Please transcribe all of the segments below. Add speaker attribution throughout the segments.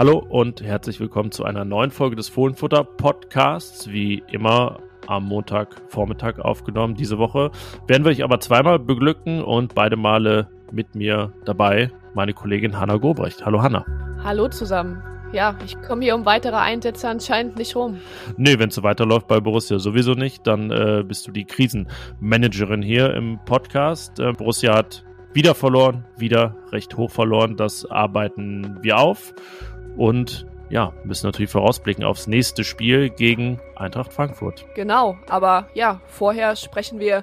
Speaker 1: Hallo und herzlich willkommen zu einer neuen Folge des Fohlenfutter Podcasts. Wie immer am Montagvormittag aufgenommen diese Woche. Werden wir euch aber zweimal beglücken und beide Male mit mir dabei meine Kollegin Hanna Gobrecht. Hallo Hanna.
Speaker 2: Hallo zusammen. Ja, ich komme hier um weitere Einsätze anscheinend nicht rum.
Speaker 1: Nee, wenn es so weiterläuft bei Borussia sowieso nicht, dann äh, bist du die Krisenmanagerin hier im Podcast. Äh, Borussia hat wieder verloren, wieder recht hoch verloren. Das arbeiten wir auf. Und ja, müssen natürlich vorausblicken aufs nächste Spiel gegen Eintracht Frankfurt.
Speaker 2: Genau, aber ja, vorher sprechen wir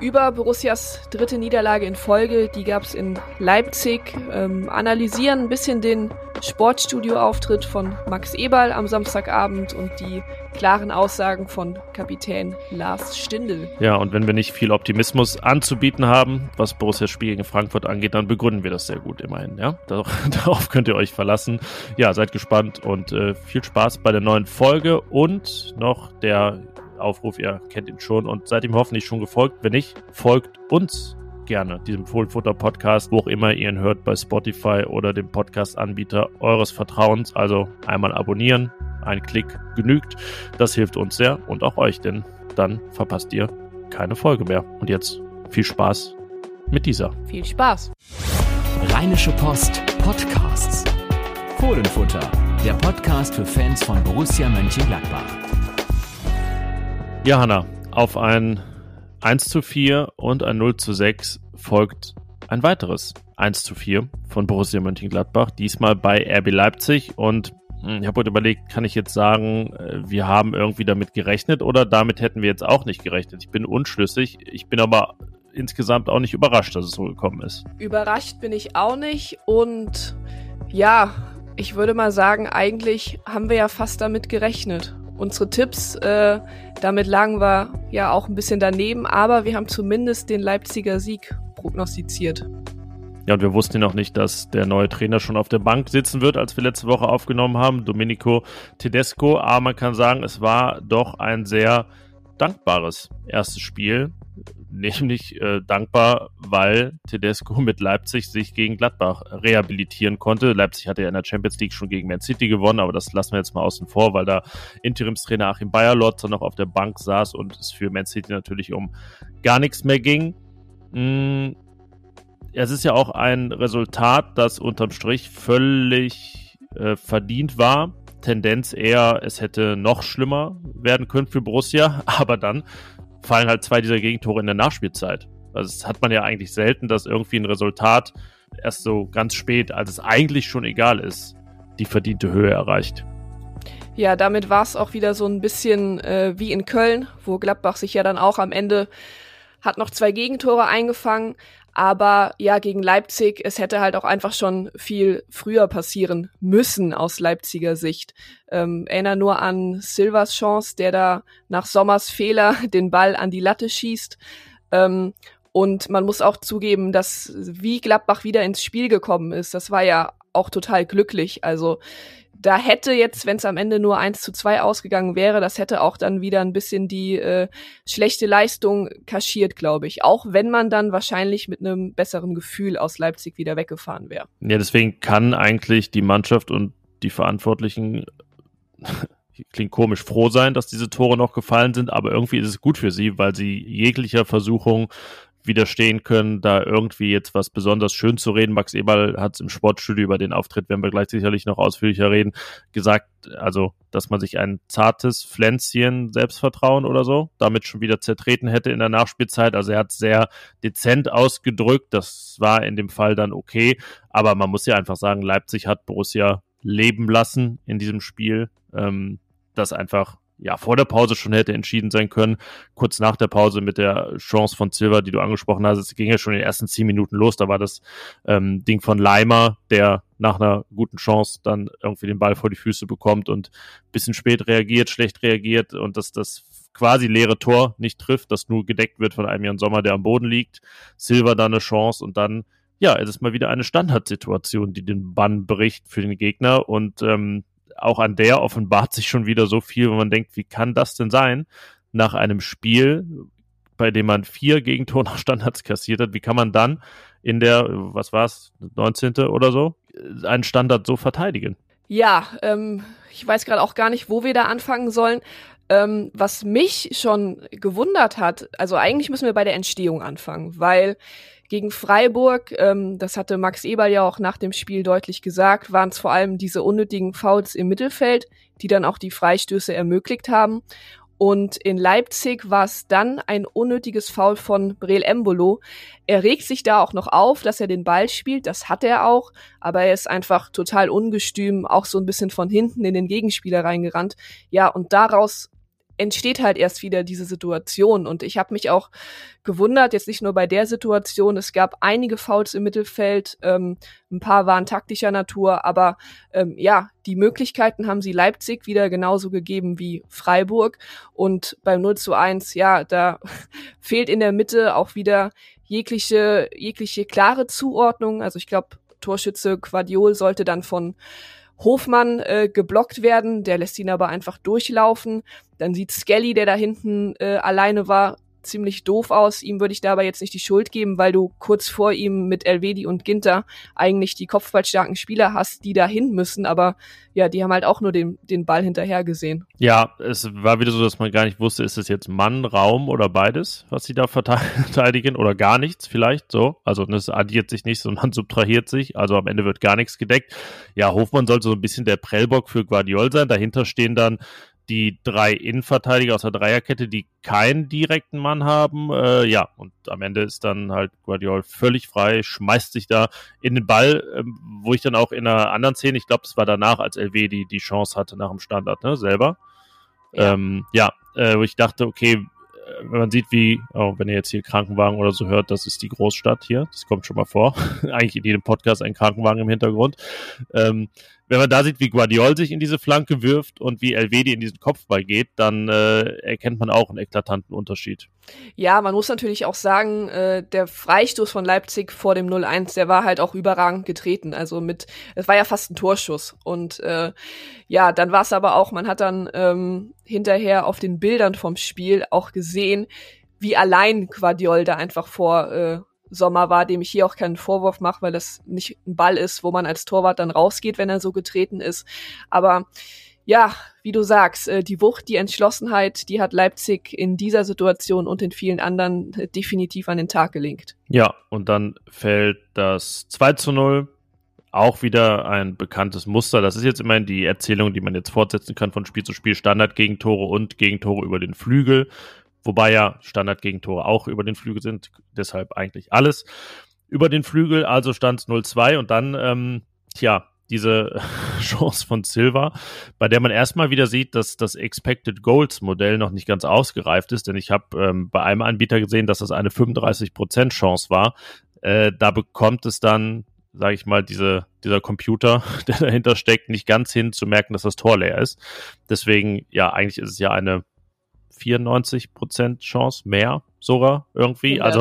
Speaker 2: über Borussias dritte Niederlage in Folge. Die gab es in Leipzig. Ähm, analysieren ein bisschen den Sportstudio-Auftritt von Max Eberl am Samstagabend und die klaren Aussagen von Kapitän Lars Stindl.
Speaker 1: Ja, und wenn wir nicht viel Optimismus anzubieten haben, was Borussias Spiel gegen Frankfurt angeht, dann begründen wir das sehr gut immerhin. Ja, darauf könnt ihr euch verlassen. Ja, seid gespannt und äh, viel Spaß bei der neuen Folge und noch der Aufruf, ihr kennt ihn schon und seid ihm hoffentlich schon gefolgt. Wenn nicht, folgt uns gerne diesem Fohlenfutter Podcast, wo auch immer ihr ihn hört, bei Spotify oder dem Podcast-Anbieter eures Vertrauens. Also einmal abonnieren, ein Klick genügt. Das hilft uns sehr und auch euch, denn dann verpasst ihr keine Folge mehr. Und jetzt viel Spaß mit dieser.
Speaker 2: Viel Spaß.
Speaker 3: Rheinische Post Podcasts. Fohlenfutter, der Podcast für Fans von Borussia Mönchengladbach.
Speaker 1: Ja, Hanna, auf ein 1 zu 4 und ein 0 zu 6 folgt ein weiteres 1 zu 4 von Borussia Mönchengladbach, diesmal bei RB Leipzig und hm, ich habe heute überlegt, kann ich jetzt sagen, äh, wir haben irgendwie damit gerechnet oder damit hätten wir jetzt auch nicht gerechnet? Ich bin unschlüssig. Ich bin aber insgesamt auch nicht überrascht, dass es so gekommen ist.
Speaker 2: Überrascht bin ich auch nicht und ja, ich würde mal sagen, eigentlich haben wir ja fast damit gerechnet unsere Tipps. Äh, damit lagen wir ja auch ein bisschen daneben, aber wir haben zumindest den Leipziger Sieg prognostiziert.
Speaker 1: Ja, und wir wussten ja noch nicht, dass der neue Trainer schon auf der Bank sitzen wird, als wir letzte Woche aufgenommen haben, Domenico Tedesco. Aber man kann sagen, es war doch ein sehr dankbares erstes Spiel nämlich äh, dankbar, weil Tedesco mit Leipzig sich gegen Gladbach rehabilitieren konnte. Leipzig hatte ja in der Champions League schon gegen Man City gewonnen, aber das lassen wir jetzt mal außen vor, weil da Interimstrainer Achim Bayerlotzer noch auf der Bank saß und es für Man City natürlich um gar nichts mehr ging. Mm, es ist ja auch ein Resultat, das unterm Strich völlig äh, verdient war. Tendenz eher, es hätte noch schlimmer werden können für Borussia, aber dann fallen halt zwei dieser Gegentore in der Nachspielzeit. Also das hat man ja eigentlich selten, dass irgendwie ein Resultat erst so ganz spät, als es eigentlich schon egal ist, die verdiente Höhe erreicht.
Speaker 2: Ja, damit war es auch wieder so ein bisschen äh, wie in Köln, wo Gladbach sich ja dann auch am Ende hat noch zwei Gegentore eingefangen, aber ja, gegen Leipzig, es hätte halt auch einfach schon viel früher passieren müssen aus Leipziger Sicht. Ähm, erinnere nur an Silvers Chance, der da nach Sommers Fehler den Ball an die Latte schießt. Ähm, und man muss auch zugeben, dass wie Gladbach wieder ins Spiel gekommen ist, das war ja auch total glücklich. Also da hätte jetzt, wenn es am Ende nur eins zu zwei ausgegangen wäre, das hätte auch dann wieder ein bisschen die äh, schlechte Leistung kaschiert, glaube ich. Auch wenn man dann wahrscheinlich mit einem besseren Gefühl aus Leipzig wieder weggefahren wäre.
Speaker 1: Ja, deswegen kann eigentlich die Mannschaft und die Verantwortlichen klingt komisch, froh sein, dass diese Tore noch gefallen sind, aber irgendwie ist es gut für sie, weil sie jeglicher Versuchung widerstehen können, da irgendwie jetzt was besonders schön zu reden. Max Eberl hat es im Sportstudio über den Auftritt, werden wir gleich sicherlich noch ausführlicher reden, gesagt, also, dass man sich ein zartes Pflänzchen Selbstvertrauen oder so damit schon wieder zertreten hätte in der Nachspielzeit. Also er hat sehr dezent ausgedrückt. Das war in dem Fall dann okay. Aber man muss ja einfach sagen, Leipzig hat Borussia leben lassen in diesem Spiel. Ähm, das einfach ja vor der Pause schon hätte entschieden sein können. Kurz nach der Pause mit der Chance von Silva, die du angesprochen hast, es ging ja schon in den ersten zehn Minuten los. Da war das ähm, Ding von Leimer, der nach einer guten Chance dann irgendwie den Ball vor die Füße bekommt und bisschen spät reagiert, schlecht reagiert und das, das quasi leere Tor nicht trifft, das nur gedeckt wird von einem Jan Sommer, der am Boden liegt. Silva da eine Chance und dann, ja, es ist mal wieder eine Standardsituation, die den Bann bricht für den Gegner und ähm, auch an der offenbart sich schon wieder so viel, wo man denkt, wie kann das denn sein? Nach einem Spiel, bei dem man vier Gegentore nach Standards kassiert hat, wie kann man dann in der, was war es, 19. oder so, einen Standard so verteidigen?
Speaker 2: Ja, ähm, ich weiß gerade auch gar nicht, wo wir da anfangen sollen. Ähm, was mich schon gewundert hat, also eigentlich müssen wir bei der Entstehung anfangen, weil gegen Freiburg, ähm, das hatte Max Eberl ja auch nach dem Spiel deutlich gesagt, waren es vor allem diese unnötigen Fouls im Mittelfeld, die dann auch die Freistöße ermöglicht haben. Und in Leipzig war es dann ein unnötiges Foul von Breel Embolo. Er regt sich da auch noch auf, dass er den Ball spielt. Das hat er auch. Aber er ist einfach total ungestüm, auch so ein bisschen von hinten in den Gegenspieler reingerannt. Ja, und daraus entsteht halt erst wieder diese Situation. Und ich habe mich auch gewundert, jetzt nicht nur bei der Situation, es gab einige Fouls im Mittelfeld, ähm, ein paar waren taktischer Natur, aber ähm, ja, die Möglichkeiten haben sie Leipzig wieder genauso gegeben wie Freiburg. Und beim 0 zu 1, ja, da fehlt in der Mitte auch wieder jegliche, jegliche klare Zuordnung. Also ich glaube, Torschütze Quadiol sollte dann von Hofmann äh, geblockt werden, der lässt ihn aber einfach durchlaufen. Dann sieht Skelly, der da hinten äh, alleine war, ziemlich doof aus. Ihm würde ich da aber jetzt nicht die Schuld geben, weil du kurz vor ihm mit Elvedi und Ginter eigentlich die kopfballstarken Spieler hast, die da hin müssen. Aber ja, die haben halt auch nur den, den Ball hinterher gesehen.
Speaker 1: Ja, es war wieder so, dass man gar nicht wusste, ist es jetzt Mann, Raum oder beides, was sie da verteidigen oder gar nichts vielleicht so. Also es addiert sich nicht, sondern subtrahiert sich. Also am Ende wird gar nichts gedeckt. Ja, Hofmann sollte so ein bisschen der Prellbock für Guardiol sein. Dahinter stehen dann die drei Innenverteidiger aus der Dreierkette, die keinen direkten Mann haben. Äh, ja, und am Ende ist dann halt Guardiol völlig frei, schmeißt sich da in den Ball, ähm, wo ich dann auch in einer anderen Szene, ich glaube, es war danach, als LW die, die Chance hatte nach dem Standard, ne, selber. Ja, ähm, ja äh, wo ich dachte, okay, äh, wenn man sieht, wie, oh, wenn ihr jetzt hier Krankenwagen oder so hört, das ist die Großstadt hier. Das kommt schon mal vor. Eigentlich in jedem Podcast ein Krankenwagen im Hintergrund. Ähm, wenn man da sieht, wie Guardiol sich in diese Flanke wirft und wie Elvedi in diesen Kopfball geht, dann äh, erkennt man auch einen eklatanten Unterschied.
Speaker 2: Ja, man muss natürlich auch sagen, äh, der Freistoß von Leipzig vor dem 0-1, der war halt auch überragend getreten. Also mit, es war ja fast ein Torschuss. Und äh, ja, dann war es aber auch, man hat dann ähm, hinterher auf den Bildern vom Spiel auch gesehen, wie allein Guardiol da einfach vor äh, Sommer war, dem ich hier auch keinen Vorwurf mache, weil das nicht ein Ball ist, wo man als Torwart dann rausgeht, wenn er so getreten ist. Aber ja, wie du sagst, äh, die Wucht, die Entschlossenheit, die hat Leipzig in dieser Situation und in vielen anderen äh, definitiv an den Tag gelegt.
Speaker 1: Ja, und dann fällt das 2 zu 0. Auch wieder ein bekanntes Muster. Das ist jetzt immerhin die Erzählung, die man jetzt fortsetzen kann von Spiel zu Spiel. Standard Gegentore und Gegentore über den Flügel. Wobei ja Standardgegentore auch über den Flügel sind, deshalb eigentlich alles über den Flügel. Also stand es 0-2 und dann, ähm, tja, diese Chance von Silva, bei der man erstmal wieder sieht, dass das Expected Goals Modell noch nicht ganz ausgereift ist, denn ich habe ähm, bei einem Anbieter gesehen, dass das eine 35% Chance war. Äh, da bekommt es dann, sage ich mal, diese, dieser Computer, der dahinter steckt, nicht ganz hin zu merken, dass das Tor leer ist. Deswegen, ja, eigentlich ist es ja eine 94 Prozent Chance mehr sogar irgendwie. Also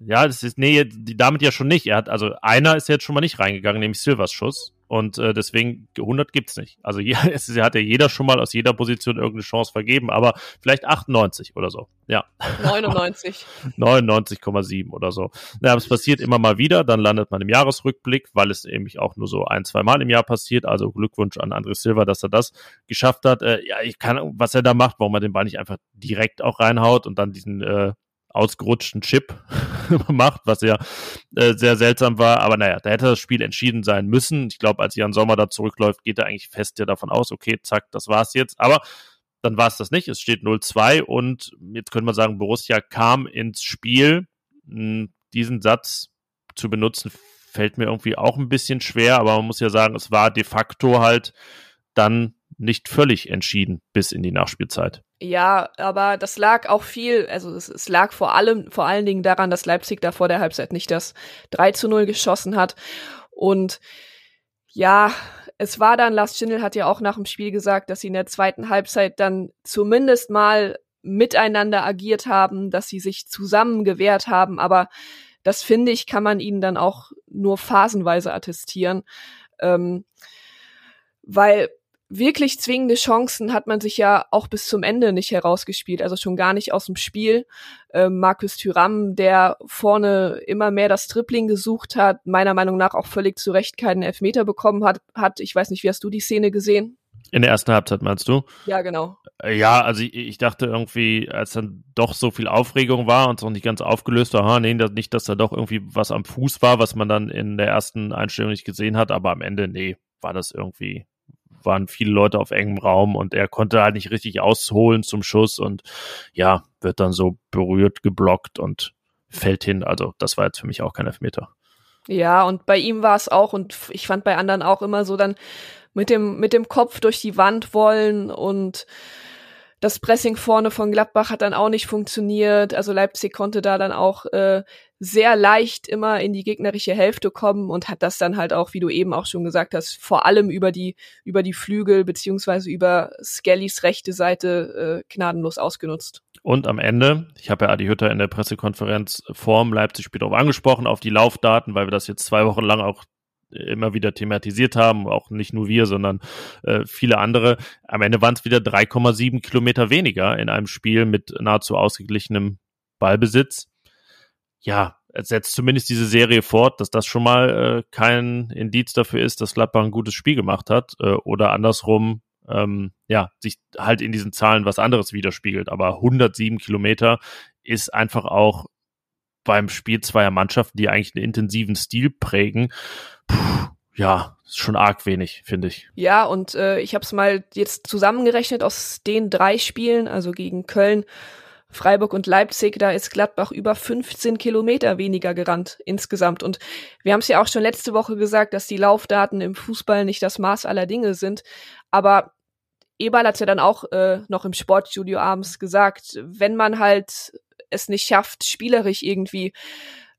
Speaker 1: ja, das ist nee, damit ja schon nicht. Er hat also einer ist jetzt schon mal nicht reingegangen, nämlich Silvers Schuss. Und äh, deswegen 100 gibt's nicht. Also ja, es hat ja jeder schon mal aus jeder Position irgendeine Chance vergeben, aber vielleicht 98 oder so. Ja.
Speaker 2: 99.
Speaker 1: 99,7 oder so. Ja, aber es passiert immer mal wieder. Dann landet man im Jahresrückblick, weil es eben auch nur so ein, zwei Mal im Jahr passiert. Also Glückwunsch an André Silva, dass er das geschafft hat. Äh, ja, ich kann, was er da macht, warum er den Ball nicht einfach direkt auch reinhaut und dann diesen äh, ausgerutschten Chip macht, was ja äh, sehr seltsam war. Aber naja, da hätte das Spiel entschieden sein müssen. Ich glaube, als Jan Sommer da zurückläuft, geht er eigentlich fest ja davon aus, okay, zack, das war's jetzt. Aber dann war es das nicht. Es steht 0-2 und jetzt könnte man sagen, Borussia kam ins Spiel. Hm, diesen Satz zu benutzen, fällt mir irgendwie auch ein bisschen schwer, aber man muss ja sagen, es war de facto halt dann nicht völlig entschieden bis in die Nachspielzeit.
Speaker 2: Ja, aber das lag auch viel, also es, es, lag vor allem, vor allen Dingen daran, dass Leipzig da vor der Halbzeit nicht das 3 zu 0 geschossen hat. Und Ja, es war dann, Lars Schindel hat ja auch nach dem Spiel gesagt, dass sie in der zweiten Halbzeit dann zumindest mal miteinander agiert haben, dass sie sich zusammen gewehrt haben, aber das finde ich, kann man ihnen dann auch nur phasenweise attestieren. Ähm, weil wirklich zwingende Chancen hat man sich ja auch bis zum Ende nicht herausgespielt, also schon gar nicht aus dem Spiel. Ähm, Markus Thüram, der vorne immer mehr das Tripling gesucht hat, meiner Meinung nach auch völlig zu Recht keinen Elfmeter bekommen hat, hat. Ich weiß nicht, wie hast du die Szene gesehen?
Speaker 1: In der ersten Halbzeit meinst du?
Speaker 2: Ja, genau.
Speaker 1: Äh, ja, also ich, ich, dachte irgendwie, als dann doch so viel Aufregung war und es noch nicht ganz aufgelöst war, nee, nicht, dass da doch irgendwie was am Fuß war, was man dann in der ersten Einstellung nicht gesehen hat, aber am Ende, nee, war das irgendwie waren viele Leute auf engem Raum und er konnte halt nicht richtig ausholen zum Schuss und ja, wird dann so berührt, geblockt und fällt hin. Also das war jetzt für mich auch kein Elfmeter.
Speaker 2: Ja, und bei ihm war es auch und ich fand bei anderen auch immer so dann mit dem, mit dem Kopf durch die Wand wollen und das Pressing vorne von Gladbach hat dann auch nicht funktioniert. Also Leipzig konnte da dann auch äh, sehr leicht immer in die gegnerische Hälfte kommen und hat das dann halt auch, wie du eben auch schon gesagt hast, vor allem über die über die Flügel beziehungsweise über Skellys rechte Seite äh, gnadenlos ausgenutzt.
Speaker 1: Und am Ende, ich habe ja Adi Hütter in der Pressekonferenz vorm Leipzig-Spiel darauf angesprochen, auf die Laufdaten, weil wir das jetzt zwei Wochen lang auch immer wieder thematisiert haben, auch nicht nur wir, sondern äh, viele andere. Am Ende waren es wieder 3,7 Kilometer weniger in einem Spiel mit nahezu ausgeglichenem Ballbesitz. Ja, setzt zumindest diese Serie fort, dass das schon mal äh, kein Indiz dafür ist, dass Gladbach ein gutes Spiel gemacht hat äh, oder andersrum ähm, ja, sich halt in diesen Zahlen was anderes widerspiegelt. Aber 107 Kilometer ist einfach auch beim Spiel zweier Mannschaften, die eigentlich einen intensiven Stil prägen, puh, ja, ist schon arg wenig, finde ich.
Speaker 2: Ja, und äh, ich habe es mal jetzt zusammengerechnet aus den drei Spielen, also gegen Köln, Freiburg und Leipzig, da ist Gladbach über 15 Kilometer weniger gerannt insgesamt. Und wir haben es ja auch schon letzte Woche gesagt, dass die Laufdaten im Fußball nicht das Maß aller Dinge sind. Aber Eberl hat ja dann auch äh, noch im Sportstudio abends gesagt, wenn man halt es nicht schafft, spielerisch irgendwie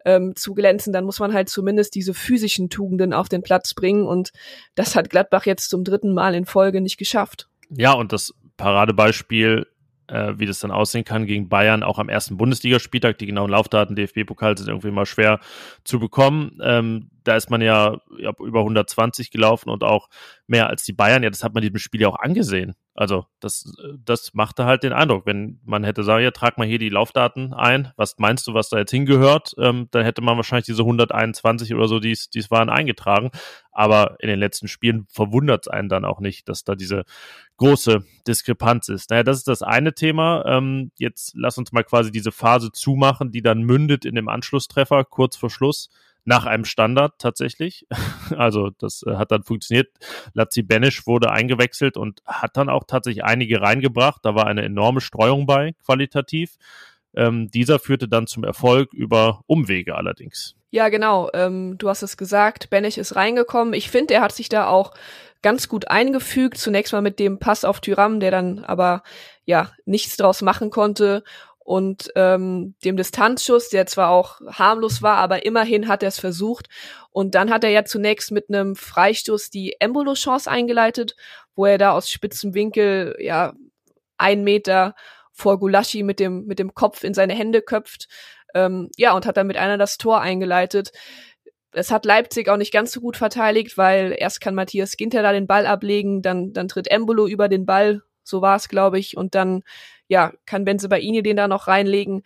Speaker 2: ähm, zu glänzen, dann muss man halt zumindest diese physischen Tugenden auf den Platz bringen. Und das hat Gladbach jetzt zum dritten Mal in Folge nicht geschafft.
Speaker 1: Ja, und das Paradebeispiel äh, wie das dann aussehen kann gegen Bayern, auch am ersten Bundesligaspieltag. Die genauen Laufdaten DFB-Pokal sind irgendwie mal schwer zu bekommen. Ähm, da ist man ja, über 120 gelaufen und auch mehr als die Bayern. Ja, das hat man diesem Spiel ja auch angesehen. Also das, das machte halt den Eindruck, wenn man hätte sagen, ja, trag mal hier die Laufdaten ein, was meinst du, was da jetzt hingehört, ähm, dann hätte man wahrscheinlich diese 121 oder so, die es waren, eingetragen. Aber in den letzten Spielen verwundert es einen dann auch nicht, dass da diese große Diskrepanz ist. Naja, das ist das eine Thema. Ähm, jetzt lass uns mal quasi diese Phase zumachen, die dann mündet in dem Anschlusstreffer kurz vor Schluss nach einem Standard tatsächlich. Also das äh, hat dann funktioniert. Lazzi Benisch wurde eingewechselt und hat dann auch tatsächlich einige reingebracht. Da war eine enorme Streuung bei, qualitativ. Ähm, dieser führte dann zum Erfolg über Umwege allerdings.
Speaker 2: Ja, genau. Ähm, du hast es gesagt, Benisch ist reingekommen. Ich finde, er hat sich da auch ganz gut eingefügt. Zunächst mal mit dem Pass auf Tyram, der dann aber ja nichts draus machen konnte und ähm, dem Distanzschuss, der zwar auch harmlos war, aber immerhin hat er es versucht. Und dann hat er ja zunächst mit einem Freistoß die Embolo-Chance eingeleitet, wo er da aus spitzem Winkel ja ein Meter vor Gulaschi mit dem mit dem Kopf in seine Hände köpft. Ähm, ja und hat dann mit einer das Tor eingeleitet. Es hat Leipzig auch nicht ganz so gut verteidigt, weil erst kann Matthias Ginter da den Ball ablegen, dann dann tritt Embolo über den Ball, so war es glaube ich, und dann ja, kann Benzebaini den da noch reinlegen.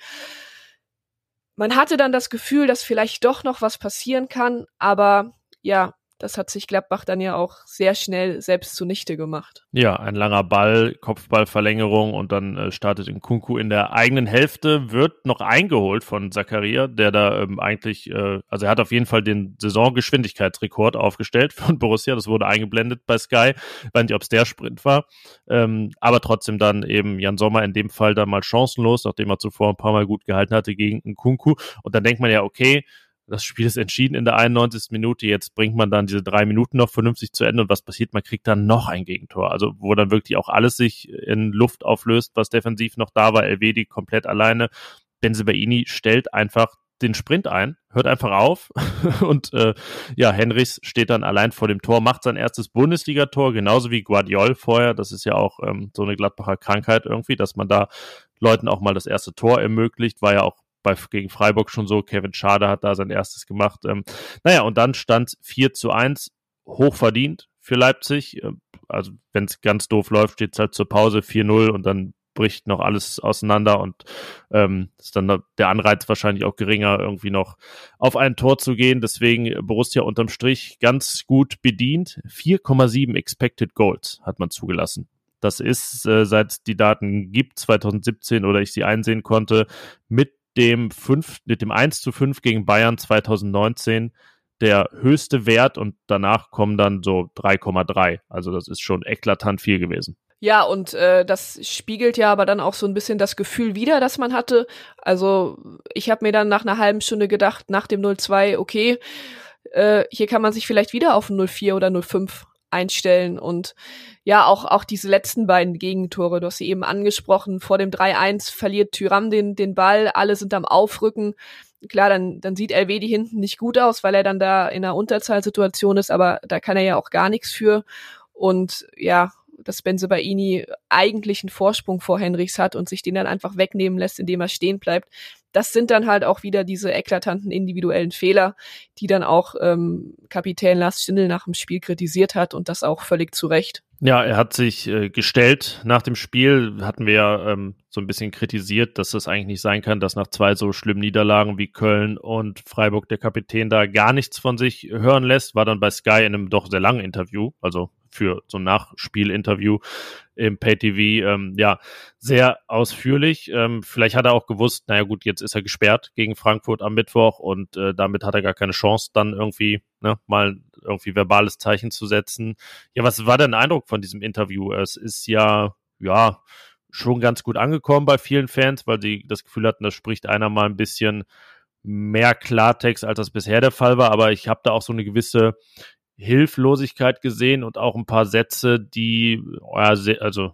Speaker 2: Man hatte dann das Gefühl, dass vielleicht doch noch was passieren kann, aber ja, das hat sich Gladbach dann ja auch sehr schnell selbst zunichte gemacht.
Speaker 1: Ja, ein langer Ball, Kopfballverlängerung und dann äh, startet Kunku in der eigenen Hälfte, wird noch eingeholt von Zakaria, der da ähm, eigentlich, äh, also er hat auf jeden Fall den Saisongeschwindigkeitsrekord aufgestellt von Borussia, das wurde eingeblendet bei Sky, ich weiß nicht, ob es der Sprint war, ähm, aber trotzdem dann eben Jan Sommer in dem Fall dann mal chancenlos, nachdem er zuvor ein paar Mal gut gehalten hatte gegen Kunku. Und dann denkt man ja, okay, das Spiel ist entschieden in der 91. Minute. Jetzt bringt man dann diese drei Minuten noch vernünftig zu Ende und was passiert? Man kriegt dann noch ein Gegentor. Also wo dann wirklich auch alles sich in Luft auflöst, was defensiv noch da war. Elvedi komplett alleine. Benzebaini stellt einfach den Sprint ein, hört einfach auf und äh, ja, Henrichs steht dann allein vor dem Tor, macht sein erstes Bundesligator, genauso wie Guardiol vorher. Das ist ja auch ähm, so eine Gladbacher Krankheit irgendwie, dass man da Leuten auch mal das erste Tor ermöglicht, war ja auch bei, gegen Freiburg schon so. Kevin Schade hat da sein erstes gemacht. Ähm, naja, und dann stand 4 zu 1, hochverdient für Leipzig. Ähm, also wenn es ganz doof läuft, steht es halt zur Pause 4-0 und dann bricht noch alles auseinander und ähm, ist dann der Anreiz wahrscheinlich auch geringer, irgendwie noch auf ein Tor zu gehen. Deswegen Borussia unterm Strich ganz gut bedient. 4,7 Expected Goals hat man zugelassen. Das ist, äh, seit die Daten gibt, 2017 oder ich sie einsehen konnte, mit dem 5, mit dem 1 zu 5 gegen Bayern 2019 der höchste Wert und danach kommen dann so 3,3. Also das ist schon eklatant viel gewesen.
Speaker 2: Ja, und äh, das spiegelt ja aber dann auch so ein bisschen das Gefühl wider, das man hatte. Also ich habe mir dann nach einer halben Stunde gedacht, nach dem 0-2, okay, äh, hier kann man sich vielleicht wieder auf ein 0-4 oder 0-5 einstellen. Und ja, auch, auch diese letzten beiden Gegentore, du hast sie eben angesprochen, vor dem 3-1 verliert Tyram den, den Ball, alle sind am Aufrücken. Klar, dann, dann sieht LW die hinten nicht gut aus, weil er dann da in einer Unterzahlsituation ist, aber da kann er ja auch gar nichts für. Und ja, dass Benzebaini eigentlich einen Vorsprung vor Henrichs hat und sich den dann einfach wegnehmen lässt, indem er stehen bleibt. Das sind dann halt auch wieder diese eklatanten individuellen Fehler, die dann auch ähm, Kapitän Lars Stindl nach dem Spiel kritisiert hat und das auch völlig zu Recht.
Speaker 1: Ja, er hat sich äh, gestellt nach dem Spiel, hatten wir ja ähm, so ein bisschen kritisiert, dass das eigentlich nicht sein kann, dass nach zwei so schlimmen Niederlagen wie Köln und Freiburg der Kapitän da gar nichts von sich hören lässt, war dann bei Sky in einem doch sehr langen Interview, also für so ein Nachspielinterview im PayTV, ähm, ja, sehr ausführlich. Ähm, vielleicht hat er auch gewusst, naja gut, jetzt ist er gesperrt gegen Frankfurt am Mittwoch und äh, damit hat er gar keine Chance, dann irgendwie ne, mal irgendwie verbales Zeichen zu setzen. Ja, was war dein Eindruck von diesem Interview? Es ist ja, ja, schon ganz gut angekommen bei vielen Fans, weil sie das Gefühl hatten, da spricht einer mal ein bisschen mehr Klartext, als das bisher der Fall war. Aber ich habe da auch so eine gewisse Hilflosigkeit gesehen und auch ein paar Sätze, die sehr, also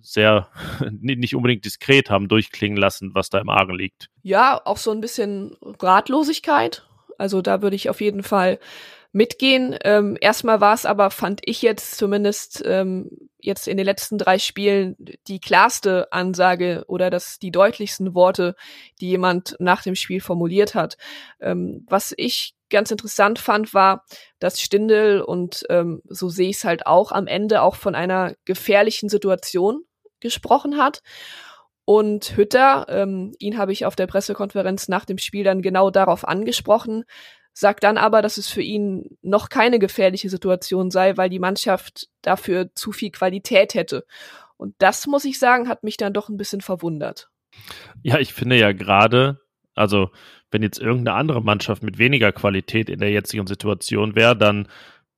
Speaker 1: sehr nicht unbedingt diskret haben durchklingen lassen, was da im Argen liegt.
Speaker 2: Ja, auch so ein bisschen Ratlosigkeit. Also da würde ich auf jeden Fall mitgehen. Ähm, erstmal war es aber, fand ich jetzt zumindest ähm, jetzt in den letzten drei Spielen die klarste Ansage oder das die deutlichsten Worte, die jemand nach dem Spiel formuliert hat. Ähm, was ich ganz interessant fand, war, dass Stindel und ähm, so sehe ich es halt auch am Ende auch von einer gefährlichen Situation gesprochen hat. Und Hütter, ähm, ihn habe ich auf der Pressekonferenz nach dem Spiel dann genau darauf angesprochen, sagt dann aber, dass es für ihn noch keine gefährliche Situation sei, weil die Mannschaft dafür zu viel Qualität hätte. Und das, muss ich sagen, hat mich dann doch ein bisschen verwundert.
Speaker 1: Ja, ich finde ja gerade, also wenn jetzt irgendeine andere Mannschaft mit weniger Qualität in der jetzigen Situation wäre, dann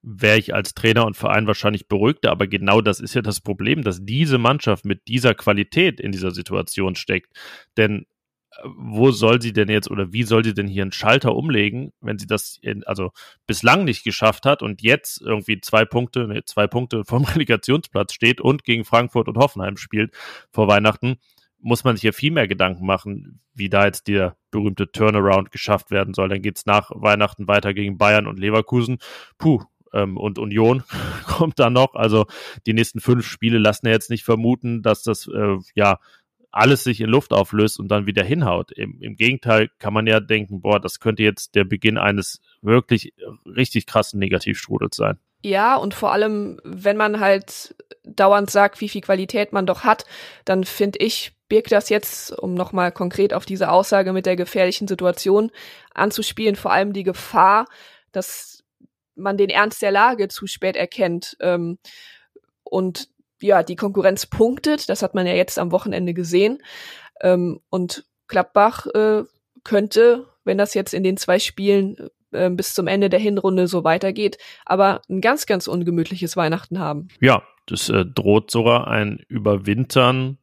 Speaker 1: wäre ich als Trainer und Verein wahrscheinlich beruhigter. Aber genau das ist ja das Problem, dass diese Mannschaft mit dieser Qualität in dieser Situation steckt. Denn äh, wo soll sie denn jetzt oder wie soll sie denn hier einen Schalter umlegen, wenn sie das in, also bislang nicht geschafft hat und jetzt irgendwie zwei Punkte, nee, zwei Punkte vom Relegationsplatz steht und gegen Frankfurt und Hoffenheim spielt vor Weihnachten? Muss man sich ja viel mehr Gedanken machen, wie da jetzt der berühmte Turnaround geschafft werden soll. Dann geht's nach Weihnachten weiter gegen Bayern und Leverkusen. Puh, ähm, und Union kommt dann noch. Also die nächsten fünf Spiele lassen ja jetzt nicht vermuten, dass das äh, ja alles sich in Luft auflöst und dann wieder hinhaut. Im, Im Gegenteil kann man ja denken, boah, das könnte jetzt der Beginn eines wirklich richtig krassen Negativstrudels sein.
Speaker 2: Ja, und vor allem, wenn man halt dauernd sagt, wie viel Qualität man doch hat, dann finde ich, birgt das jetzt, um nochmal konkret auf diese Aussage mit der gefährlichen Situation anzuspielen, vor allem die Gefahr, dass man den Ernst der Lage zu spät erkennt ähm, und ja, die Konkurrenz punktet, das hat man ja jetzt am Wochenende gesehen. Ähm, und Klappbach äh, könnte, wenn das jetzt in den zwei Spielen äh, bis zum Ende der Hinrunde so weitergeht, aber ein ganz, ganz ungemütliches Weihnachten haben.
Speaker 1: Ja, das äh, droht sogar ein Überwintern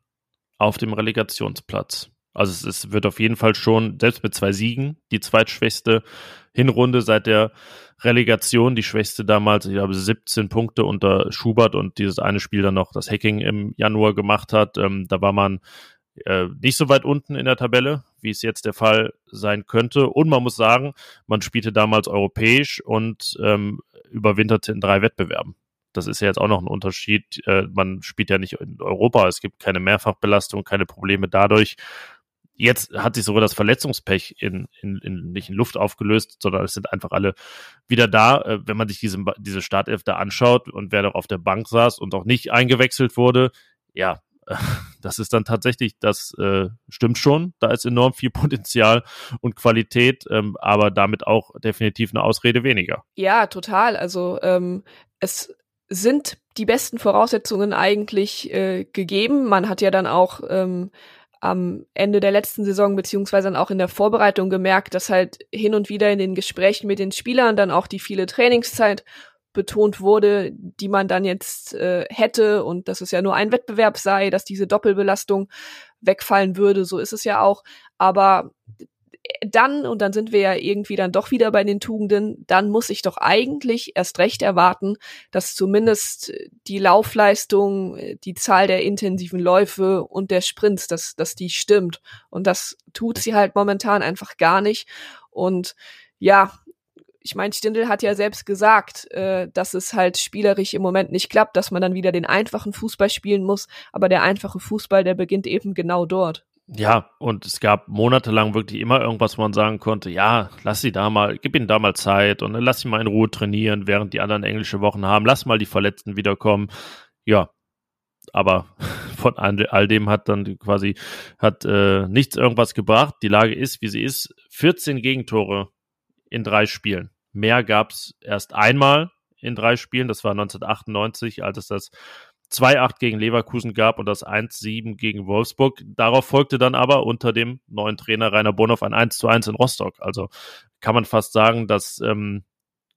Speaker 1: auf dem Relegationsplatz. Also es, es wird auf jeden Fall schon, selbst mit zwei Siegen, die zweitschwächste Hinrunde seit der Relegation, die schwächste damals, ich glaube 17 Punkte unter Schubert und dieses eine Spiel dann noch das Hacking im Januar gemacht hat. Ähm, da war man äh, nicht so weit unten in der Tabelle, wie es jetzt der Fall sein könnte. Und man muss sagen, man spielte damals europäisch und ähm, überwinterte in drei Wettbewerben. Das ist ja jetzt auch noch ein Unterschied. Äh, man spielt ja nicht in Europa. Es gibt keine Mehrfachbelastung, keine Probleme dadurch. Jetzt hat sich sogar das Verletzungspech in, in, in, nicht in Luft aufgelöst, sondern es sind einfach alle wieder da. Äh, wenn man sich diese, diese Startelf da anschaut und wer noch auf der Bank saß und auch nicht eingewechselt wurde, ja, das ist dann tatsächlich, das äh, stimmt schon. Da ist enorm viel Potenzial und Qualität, ähm, aber damit auch definitiv eine Ausrede weniger.
Speaker 2: Ja, total. Also ähm, es sind die besten Voraussetzungen eigentlich äh, gegeben. Man hat ja dann auch ähm, am Ende der letzten Saison beziehungsweise dann auch in der Vorbereitung gemerkt, dass halt hin und wieder in den Gesprächen mit den Spielern dann auch die viele Trainingszeit betont wurde, die man dann jetzt äh, hätte und dass es ja nur ein Wettbewerb sei, dass diese Doppelbelastung wegfallen würde. So ist es ja auch. Aber dann, und dann sind wir ja irgendwie dann doch wieder bei den Tugenden, dann muss ich doch eigentlich erst recht erwarten, dass zumindest die Laufleistung, die Zahl der intensiven Läufe und der Sprints, dass, dass die stimmt. Und das tut sie halt momentan einfach gar nicht. Und ja, ich meine, Stindl hat ja selbst gesagt, äh, dass es halt spielerisch im Moment nicht klappt, dass man dann wieder den einfachen Fußball spielen muss. Aber der einfache Fußball, der beginnt eben genau dort.
Speaker 1: Ja, und es gab monatelang wirklich immer irgendwas, wo man sagen konnte, ja, lass sie da mal, gib ihnen da mal Zeit und lass sie mal in Ruhe trainieren, während die anderen englische Wochen haben, lass mal die Verletzten wiederkommen. Ja, aber von all dem hat dann quasi, hat äh, nichts irgendwas gebracht. Die Lage ist, wie sie ist, 14 Gegentore in drei Spielen. Mehr gab's erst einmal in drei Spielen, das war 1998, als es das 2-8 gegen Leverkusen gab und das 1-7 gegen Wolfsburg. Darauf folgte dann aber unter dem neuen Trainer Rainer Bonhoff ein 1-1 in Rostock. Also kann man fast sagen, das ähm,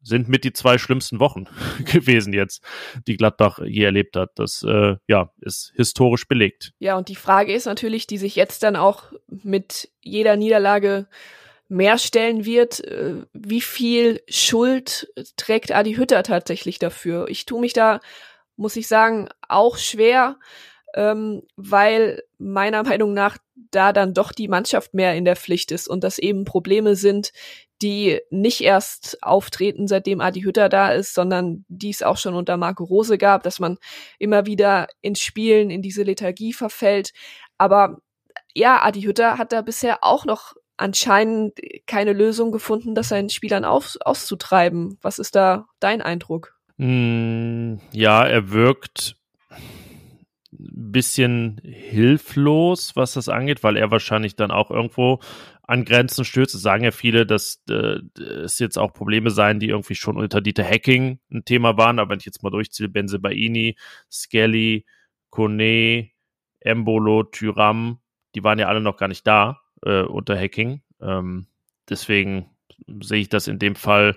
Speaker 1: sind mit die zwei schlimmsten Wochen gewesen jetzt, die Gladbach je erlebt hat. Das äh, ja ist historisch belegt.
Speaker 2: Ja, und die Frage ist natürlich, die sich jetzt dann auch mit jeder Niederlage mehr stellen wird, äh, wie viel Schuld trägt Adi Hütter tatsächlich dafür? Ich tue mich da muss ich sagen, auch schwer, ähm, weil meiner Meinung nach da dann doch die Mannschaft mehr in der Pflicht ist und das eben Probleme sind, die nicht erst auftreten, seitdem Adi Hütter da ist, sondern die es auch schon unter Marco Rose gab, dass man immer wieder ins Spielen, in diese Lethargie verfällt. Aber ja, Adi Hütter hat da bisher auch noch anscheinend keine Lösung gefunden, das seinen Spielern auf, auszutreiben. Was ist da dein Eindruck?
Speaker 1: Mm, ja, er wirkt ein bisschen hilflos, was das angeht, weil er wahrscheinlich dann auch irgendwo an Grenzen stößt. Es sagen ja viele, dass äh, es jetzt auch Probleme seien, die irgendwie schon unter Dieter Hacking ein Thema waren. Aber wenn ich jetzt mal durchziehe, Benze Baini, Skelly, Kone, Embolo, Tyram, die waren ja alle noch gar nicht da äh, unter Hacking. Ähm, deswegen sehe ich das in dem Fall,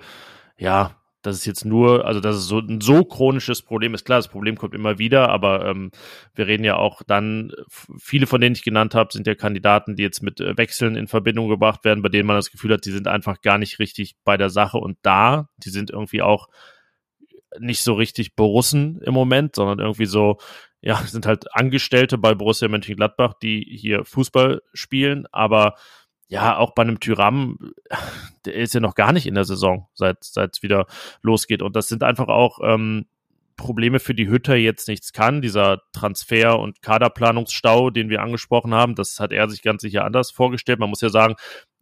Speaker 1: ja, das ist jetzt nur, also dass es so ein so chronisches Problem ist. Klar, das Problem kommt immer wieder, aber ähm, wir reden ja auch dann, viele von denen ich genannt habe, sind ja Kandidaten, die jetzt mit äh, Wechseln in Verbindung gebracht werden, bei denen man das Gefühl hat, die sind einfach gar nicht richtig bei der Sache und da, die sind irgendwie auch nicht so richtig Borussen im Moment, sondern irgendwie so, ja, sind halt Angestellte bei Borussia Mönchengladbach, die hier Fußball spielen, aber ja, auch bei einem Tyram, der ist ja noch gar nicht in der Saison, seit es wieder losgeht. Und das sind einfach auch ähm, Probleme, für die Hütter jetzt nichts kann. Dieser Transfer- und Kaderplanungsstau, den wir angesprochen haben, das hat er sich ganz sicher anders vorgestellt. Man muss ja sagen,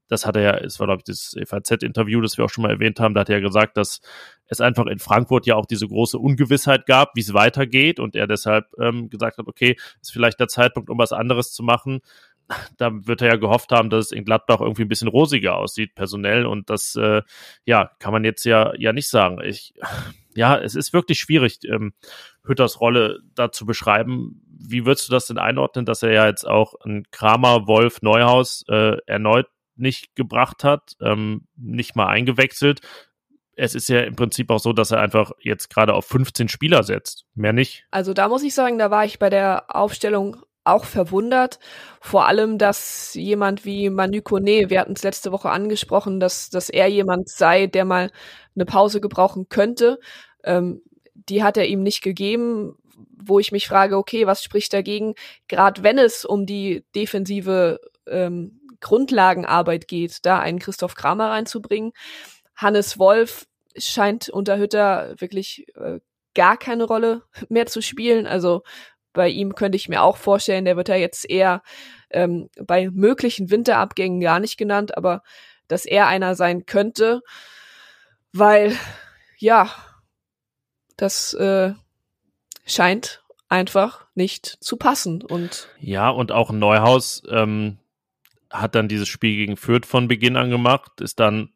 Speaker 1: das hat er ja, es war, glaube ich, das FAZ-Interview, das wir auch schon mal erwähnt haben, da hat er gesagt, dass es einfach in Frankfurt ja auch diese große Ungewissheit gab, wie es weitergeht und er deshalb ähm, gesagt hat, okay, ist vielleicht der Zeitpunkt, um was anderes zu machen da wird er ja gehofft haben, dass es in Gladbach irgendwie ein bisschen rosiger aussieht, personell. Und das, äh, ja, kann man jetzt ja, ja nicht sagen. Ich, ja, es ist wirklich schwierig, ähm, Hütters Rolle da zu beschreiben. Wie würdest du das denn einordnen, dass er ja jetzt auch ein Kramer, Wolf, Neuhaus äh, erneut nicht gebracht hat, ähm, nicht mal eingewechselt? es ist ja im Prinzip auch so, dass er einfach jetzt gerade auf 15 Spieler setzt. Mehr nicht.
Speaker 2: Also da muss ich sagen, da war ich bei der Aufstellung auch verwundert. Vor allem, dass jemand wie Manu Kone, wir hatten es letzte Woche angesprochen, dass, dass er jemand sei, der mal eine Pause gebrauchen könnte. Ähm, die hat er ihm nicht gegeben, wo ich mich frage, okay, was spricht dagegen? Gerade wenn es um die defensive ähm, Grundlagenarbeit geht, da einen Christoph Kramer reinzubringen. Hannes Wolf scheint unter Hütter wirklich äh, gar keine Rolle mehr zu spielen. Also bei ihm könnte ich mir auch vorstellen, der wird ja jetzt eher ähm, bei möglichen Winterabgängen gar nicht genannt, aber dass er einer sein könnte, weil ja, das äh, scheint einfach nicht zu passen. Und
Speaker 1: ja, und auch Neuhaus ähm, hat dann dieses Spiel gegen Fürth von Beginn an gemacht, ist dann,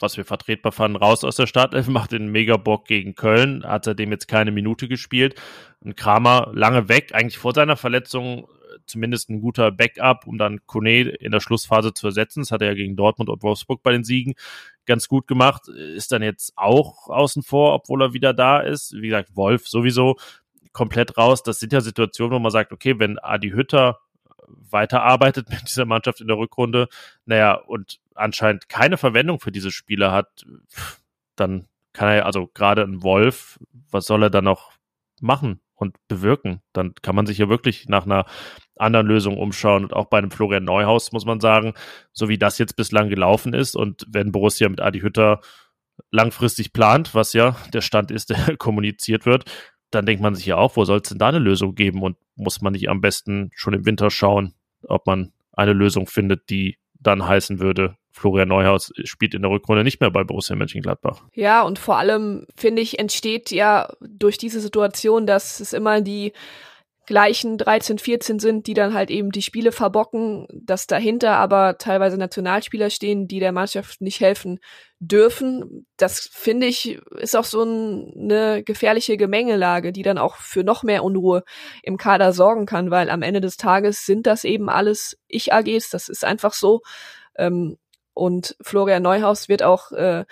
Speaker 1: was wir vertretbar fanden, raus aus der Startelf, macht den Megabock gegen Köln, hat seitdem jetzt keine Minute gespielt. Und Kramer lange weg, eigentlich vor seiner Verletzung zumindest ein guter Backup, um dann Kone in der Schlussphase zu ersetzen. Das hat er ja gegen Dortmund und Wolfsburg bei den Siegen ganz gut gemacht. Ist dann jetzt auch außen vor, obwohl er wieder da ist. Wie gesagt, Wolf sowieso komplett raus. Das sind ja Situationen, wo man sagt, okay, wenn Adi Hütter weiterarbeitet mit dieser Mannschaft in der Rückrunde, naja, und anscheinend keine Verwendung für diese Spieler hat, dann kann er, also gerade ein Wolf, was soll er dann noch machen und bewirken? Dann kann man sich ja wirklich nach einer anderen Lösung umschauen. Und auch bei einem Florian Neuhaus muss man sagen, so wie das jetzt bislang gelaufen ist und wenn Borussia mit Adi Hütter langfristig plant, was ja der Stand ist, der kommuniziert wird, dann denkt man sich ja auch, wo soll es denn da eine Lösung geben und muss man nicht am besten schon im Winter schauen, ob man eine Lösung findet, die dann heißen würde, Florian Neuhaus spielt in der Rückrunde nicht mehr bei Borussia Mönchengladbach.
Speaker 2: Ja, und vor allem, finde ich, entsteht ja durch diese Situation, dass es immer die gleichen 13, 14 sind, die dann halt eben die Spiele verbocken, dass dahinter aber teilweise Nationalspieler stehen, die der Mannschaft nicht helfen dürfen. Das finde ich ist auch so ein, eine gefährliche Gemengelage, die dann auch für noch mehr Unruhe im Kader sorgen kann, weil am Ende des Tages sind das eben alles Ich-AGs, das ist einfach so. Ähm, und Florian Neuhaus wird auch äh,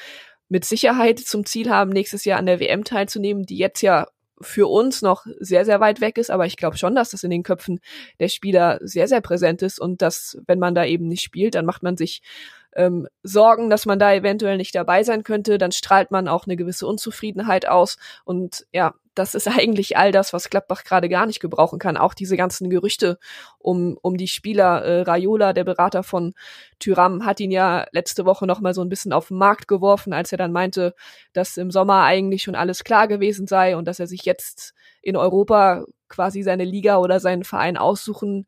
Speaker 2: mit Sicherheit zum Ziel haben, nächstes Jahr an der WM teilzunehmen, die jetzt ja für uns noch sehr, sehr weit weg ist, aber ich glaube schon, dass das in den Köpfen der Spieler sehr, sehr präsent ist und dass, wenn man da eben nicht spielt, dann macht man sich ähm, Sorgen, dass man da eventuell nicht dabei sein könnte, dann strahlt man auch eine gewisse Unzufriedenheit aus und ja, das ist eigentlich all das, was Gladbach gerade gar nicht gebrauchen kann. Auch diese ganzen Gerüchte um, um die Spieler. Äh, Raiola, der Berater von Tyram, hat ihn ja letzte Woche noch mal so ein bisschen auf den Markt geworfen, als er dann meinte, dass im Sommer eigentlich schon alles klar gewesen sei und dass er sich jetzt in Europa quasi seine Liga oder seinen Verein aussuchen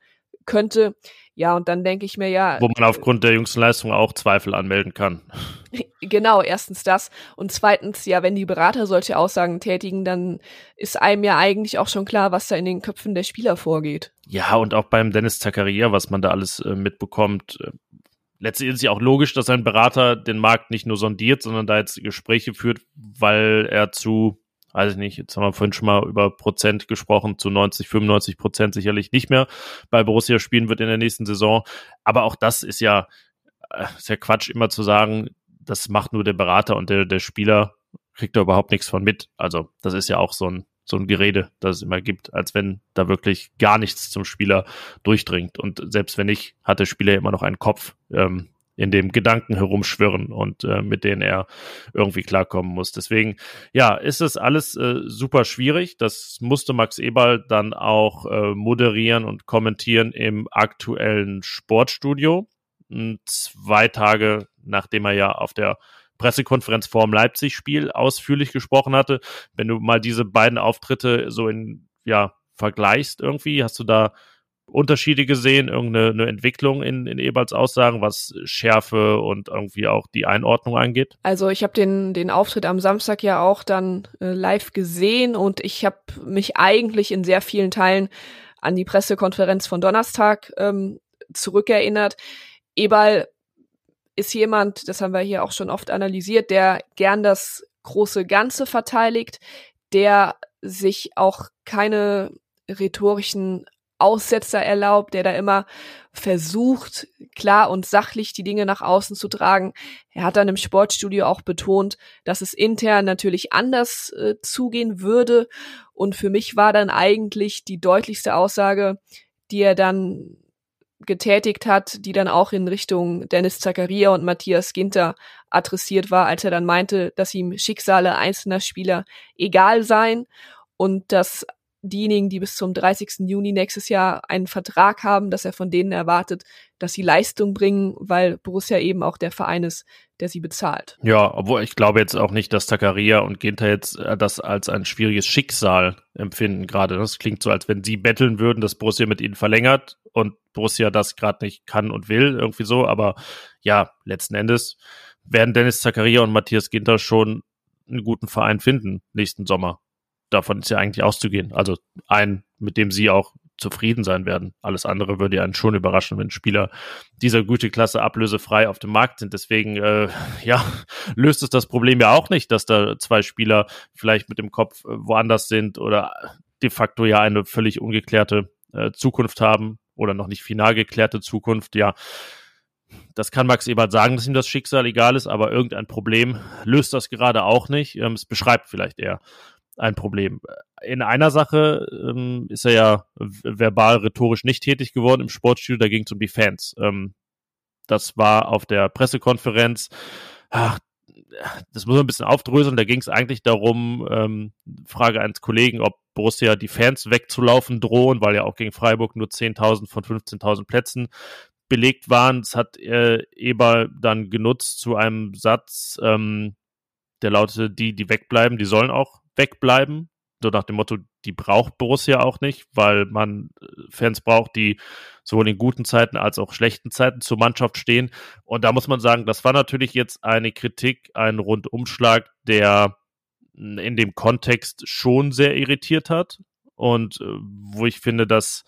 Speaker 2: könnte. Ja, und dann denke ich mir ja.
Speaker 1: Wo man aufgrund der jüngsten Leistung auch Zweifel anmelden kann.
Speaker 2: Genau, erstens das. Und zweitens, ja, wenn die Berater solche Aussagen tätigen, dann ist einem ja eigentlich auch schon klar, was da in den Köpfen der Spieler vorgeht.
Speaker 1: Ja, und auch beim Dennis Zakaria, was man da alles äh, mitbekommt. Äh, letztlich ist es ja auch logisch, dass ein Berater den Markt nicht nur sondiert, sondern da jetzt Gespräche führt, weil er zu weiß ich nicht, jetzt haben wir vorhin schon mal über Prozent gesprochen, zu 90, 95 Prozent sicherlich nicht mehr bei Borussia spielen wird in der nächsten Saison. Aber auch das ist ja, äh, ist ja Quatsch, immer zu sagen, das macht nur der Berater und der, der Spieler kriegt da überhaupt nichts von mit. Also, das ist ja auch so ein, so ein Gerede, das es immer gibt, als wenn da wirklich gar nichts zum Spieler durchdringt. Und selbst wenn nicht, hat der Spieler immer noch einen Kopf. Ähm, in dem Gedanken herumschwirren und äh, mit denen er irgendwie klarkommen muss. Deswegen, ja, ist es alles äh, super schwierig. Das musste Max Eberl dann auch äh, moderieren und kommentieren im aktuellen Sportstudio. Zwei Tage, nachdem er ja auf der Pressekonferenz vor dem Leipzig-Spiel ausführlich gesprochen hatte. Wenn du mal diese beiden Auftritte so in, ja, vergleichst irgendwie, hast du da Unterschiede gesehen, irgendeine Entwicklung in, in Eberts Aussagen, was Schärfe und irgendwie auch die Einordnung angeht?
Speaker 2: Also ich habe den, den Auftritt am Samstag ja auch dann äh, live gesehen und ich habe mich eigentlich in sehr vielen Teilen an die Pressekonferenz von Donnerstag ähm, zurückerinnert. Eberl ist jemand, das haben wir hier auch schon oft analysiert, der gern das große Ganze verteidigt, der sich auch keine rhetorischen Aussetzer erlaubt, der da immer versucht, klar und sachlich die Dinge nach außen zu tragen. Er hat dann im Sportstudio auch betont, dass es intern natürlich anders äh, zugehen würde. Und für mich war dann eigentlich die deutlichste Aussage, die er dann getätigt hat, die dann auch in Richtung Dennis Zakaria und Matthias Ginter adressiert war, als er dann meinte, dass ihm Schicksale einzelner Spieler egal seien und dass diejenigen, die bis zum 30. Juni nächstes Jahr einen Vertrag haben, dass er von denen erwartet, dass sie Leistung bringen, weil Borussia eben auch der Verein ist, der sie bezahlt.
Speaker 1: Ja, obwohl ich glaube jetzt auch nicht, dass Takaria und Ginter jetzt äh, das als ein schwieriges Schicksal empfinden gerade. Das klingt so, als wenn sie betteln würden, dass Borussia mit ihnen verlängert und Borussia das gerade nicht kann und will, irgendwie so. Aber ja, letzten Endes werden Dennis Zakaria und Matthias Ginter schon einen guten Verein finden nächsten Sommer davon ist ja eigentlich auszugehen. Also ein, mit dem sie auch zufrieden sein werden. Alles andere würde einen schon überraschen, wenn Spieler dieser Güteklasse ablösefrei auf dem Markt sind. Deswegen, äh, ja, löst es das Problem ja auch nicht, dass da zwei Spieler vielleicht mit dem Kopf äh, woanders sind oder de facto ja eine völlig ungeklärte äh, Zukunft haben oder noch nicht final geklärte Zukunft. Ja, das kann Max Ebert sagen, dass ihm das Schicksal egal ist, aber irgendein Problem löst das gerade auch nicht. Ähm, es beschreibt vielleicht eher ein Problem. In einer Sache ähm, ist er ja verbal rhetorisch nicht tätig geworden im Sportstudio, da ging es um die Fans. Ähm, das war auf der Pressekonferenz. Ach, das muss man ein bisschen aufdröseln. Da ging es eigentlich darum, ähm, Frage eines Kollegen, ob Borussia die Fans wegzulaufen drohen, weil ja auch gegen Freiburg nur 10.000 von 15.000 Plätzen belegt waren. Das hat äh, Eber dann genutzt zu einem Satz, ähm, der lautete, die, die wegbleiben, die sollen auch wegbleiben. So nach dem Motto, die braucht Borussia auch nicht, weil man äh, Fans braucht, die sowohl in guten Zeiten als auch schlechten Zeiten zur Mannschaft stehen. Und da muss man sagen, das war natürlich jetzt eine Kritik, ein Rundumschlag, der in dem Kontext schon sehr irritiert hat. Und äh, wo ich finde, dass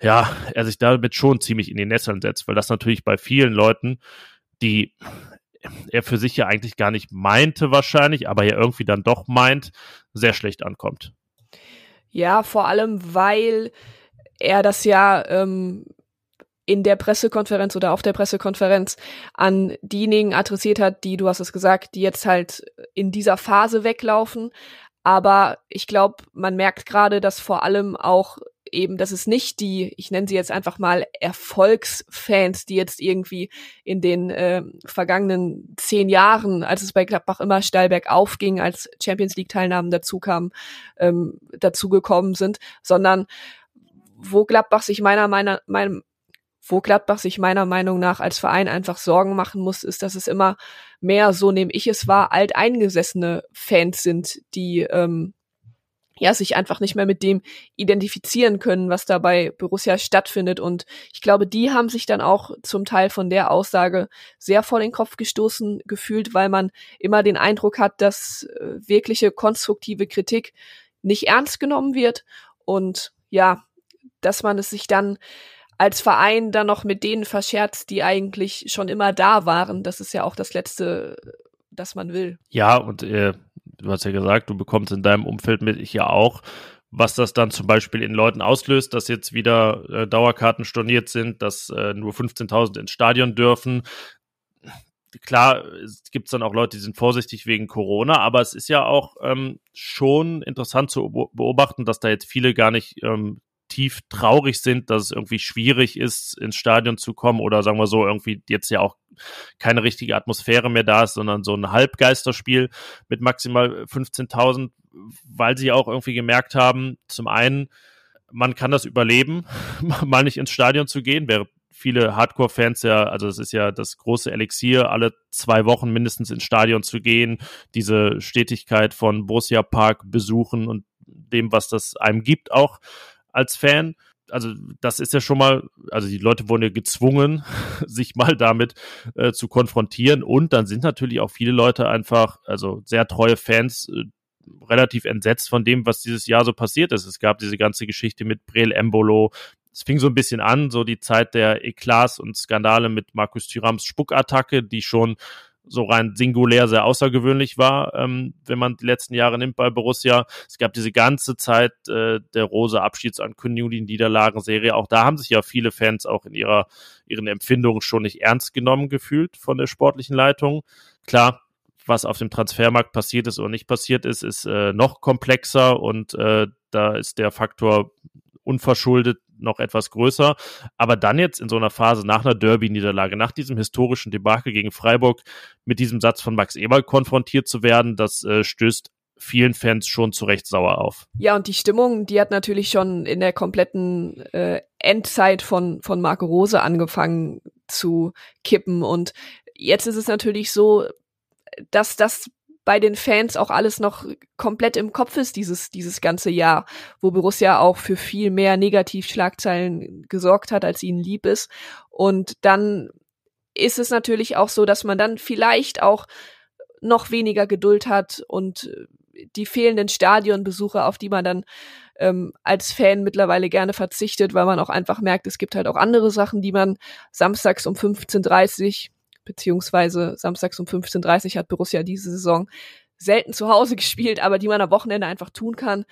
Speaker 1: ja, er sich damit schon ziemlich in die Nesseln setzt, weil das natürlich bei vielen Leuten, die er für sich ja eigentlich gar nicht meinte wahrscheinlich, aber ja irgendwie dann doch meint, sehr schlecht ankommt.
Speaker 2: Ja, vor allem, weil er das ja ähm, in der Pressekonferenz oder auf der Pressekonferenz an diejenigen adressiert hat, die, du hast es gesagt, die jetzt halt in dieser Phase weglaufen. Aber ich glaube, man merkt gerade, dass vor allem auch eben, dass es nicht die, ich nenne sie jetzt einfach mal Erfolgsfans, die jetzt irgendwie in den äh, vergangenen zehn Jahren, als es bei Gladbach immer steil bergauf ging, als Champions League-Teilnahmen dazu kamen, ähm, dazu gekommen sind, sondern wo Gladbach sich meiner, meiner, meinem, wo Gladbach sich meiner Meinung nach als Verein einfach Sorgen machen muss, ist, dass es immer mehr, so nehme ich es wahr, alteingesessene Fans sind, die ähm, ja, sich einfach nicht mehr mit dem identifizieren können, was da bei Borussia stattfindet. Und ich glaube, die haben sich dann auch zum Teil von der Aussage sehr vor den Kopf gestoßen gefühlt, weil man immer den Eindruck hat, dass äh, wirkliche konstruktive Kritik nicht ernst genommen wird. Und ja, dass man es sich dann als Verein dann noch mit denen verscherzt, die eigentlich schon immer da waren. Das ist ja auch das Letzte, das man will.
Speaker 1: Ja, und äh, du hast ja gesagt, du bekommst in deinem Umfeld mit, ich ja auch, was das dann zum Beispiel in Leuten auslöst, dass jetzt wieder äh, Dauerkarten storniert sind, dass äh, nur 15.000 ins Stadion dürfen. Klar, es gibt dann auch Leute, die sind vorsichtig wegen Corona, aber es ist ja auch ähm, schon interessant zu beobachten, dass da jetzt viele gar nicht ähm, tief traurig sind, dass es irgendwie schwierig ist, ins Stadion zu kommen oder sagen wir so, irgendwie jetzt ja auch keine richtige Atmosphäre mehr da ist, sondern so ein Halbgeisterspiel mit maximal 15.000, weil sie auch irgendwie gemerkt haben, zum einen, man kann das überleben, mal nicht ins Stadion zu gehen, wäre viele Hardcore-Fans ja, also es ist ja das große Elixier, alle zwei Wochen mindestens ins Stadion zu gehen, diese Stetigkeit von Borussia Park besuchen und dem, was das einem gibt, auch als Fan. Also das ist ja schon mal, also die Leute wurden ja gezwungen, sich mal damit äh, zu konfrontieren. Und dann sind natürlich auch viele Leute einfach, also sehr treue Fans, äh, relativ entsetzt von dem, was dieses Jahr so passiert ist. Es gab diese ganze Geschichte mit Brel Embolo. Es fing so ein bisschen an, so die Zeit der Eklats und Skandale mit Markus Thürams Spuckattacke, die schon so rein singulär sehr außergewöhnlich war, ähm, wenn man die letzten Jahre nimmt bei Borussia. Es gab diese ganze Zeit äh, der rose Abschiedsankündigung, die Niederlagenserie. Auch da haben sich ja viele Fans auch in ihrer ihren Empfindungen schon nicht ernst genommen gefühlt von der sportlichen Leitung. Klar, was auf dem Transfermarkt passiert ist oder nicht passiert ist, ist äh, noch komplexer und äh, da ist der Faktor unverschuldet noch etwas größer. Aber dann jetzt in so einer Phase nach einer Derby-Niederlage, nach diesem historischen Debakel gegen Freiburg mit diesem Satz von Max Eberl konfrontiert zu werden, das äh, stößt vielen Fans schon zu Recht sauer auf.
Speaker 2: Ja, und die Stimmung, die hat natürlich schon in der kompletten äh, Endzeit von, von Marco Rose angefangen zu kippen. Und jetzt ist es natürlich so, dass das bei den Fans auch alles noch komplett im Kopf ist, dieses, dieses ganze Jahr, wo Borussia auch für viel mehr Negativschlagzeilen gesorgt hat, als ihnen lieb ist. Und dann ist es natürlich auch so, dass man dann vielleicht auch noch weniger Geduld hat und die fehlenden Stadionbesuche, auf die man dann ähm, als Fan mittlerweile gerne verzichtet, weil man auch einfach merkt, es gibt halt auch andere Sachen, die man samstags um 15.30 beziehungsweise samstags um 15.30 hat Borussia diese Saison selten zu Hause gespielt, aber die man am Wochenende einfach tun kann.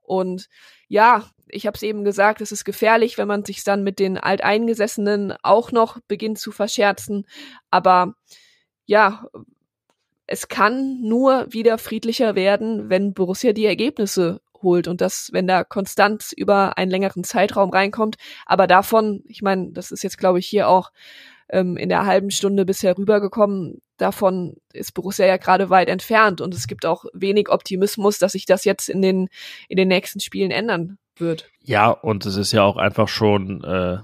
Speaker 2: Und ja, ich habe es eben gesagt, es ist gefährlich, wenn man sich dann mit den Alteingesessenen auch noch beginnt zu verscherzen. Aber ja, es kann nur wieder friedlicher werden, wenn Borussia die Ergebnisse holt und das, wenn da Konstanz über einen längeren Zeitraum reinkommt. Aber davon, ich meine, das ist jetzt, glaube ich, hier auch ähm, in der halben Stunde bisher rübergekommen. Davon ist Borussia ja gerade weit entfernt und es gibt auch wenig Optimismus, dass sich das jetzt in den, in den nächsten Spielen ändern wird.
Speaker 1: Ja, und es ist ja auch einfach schon äh,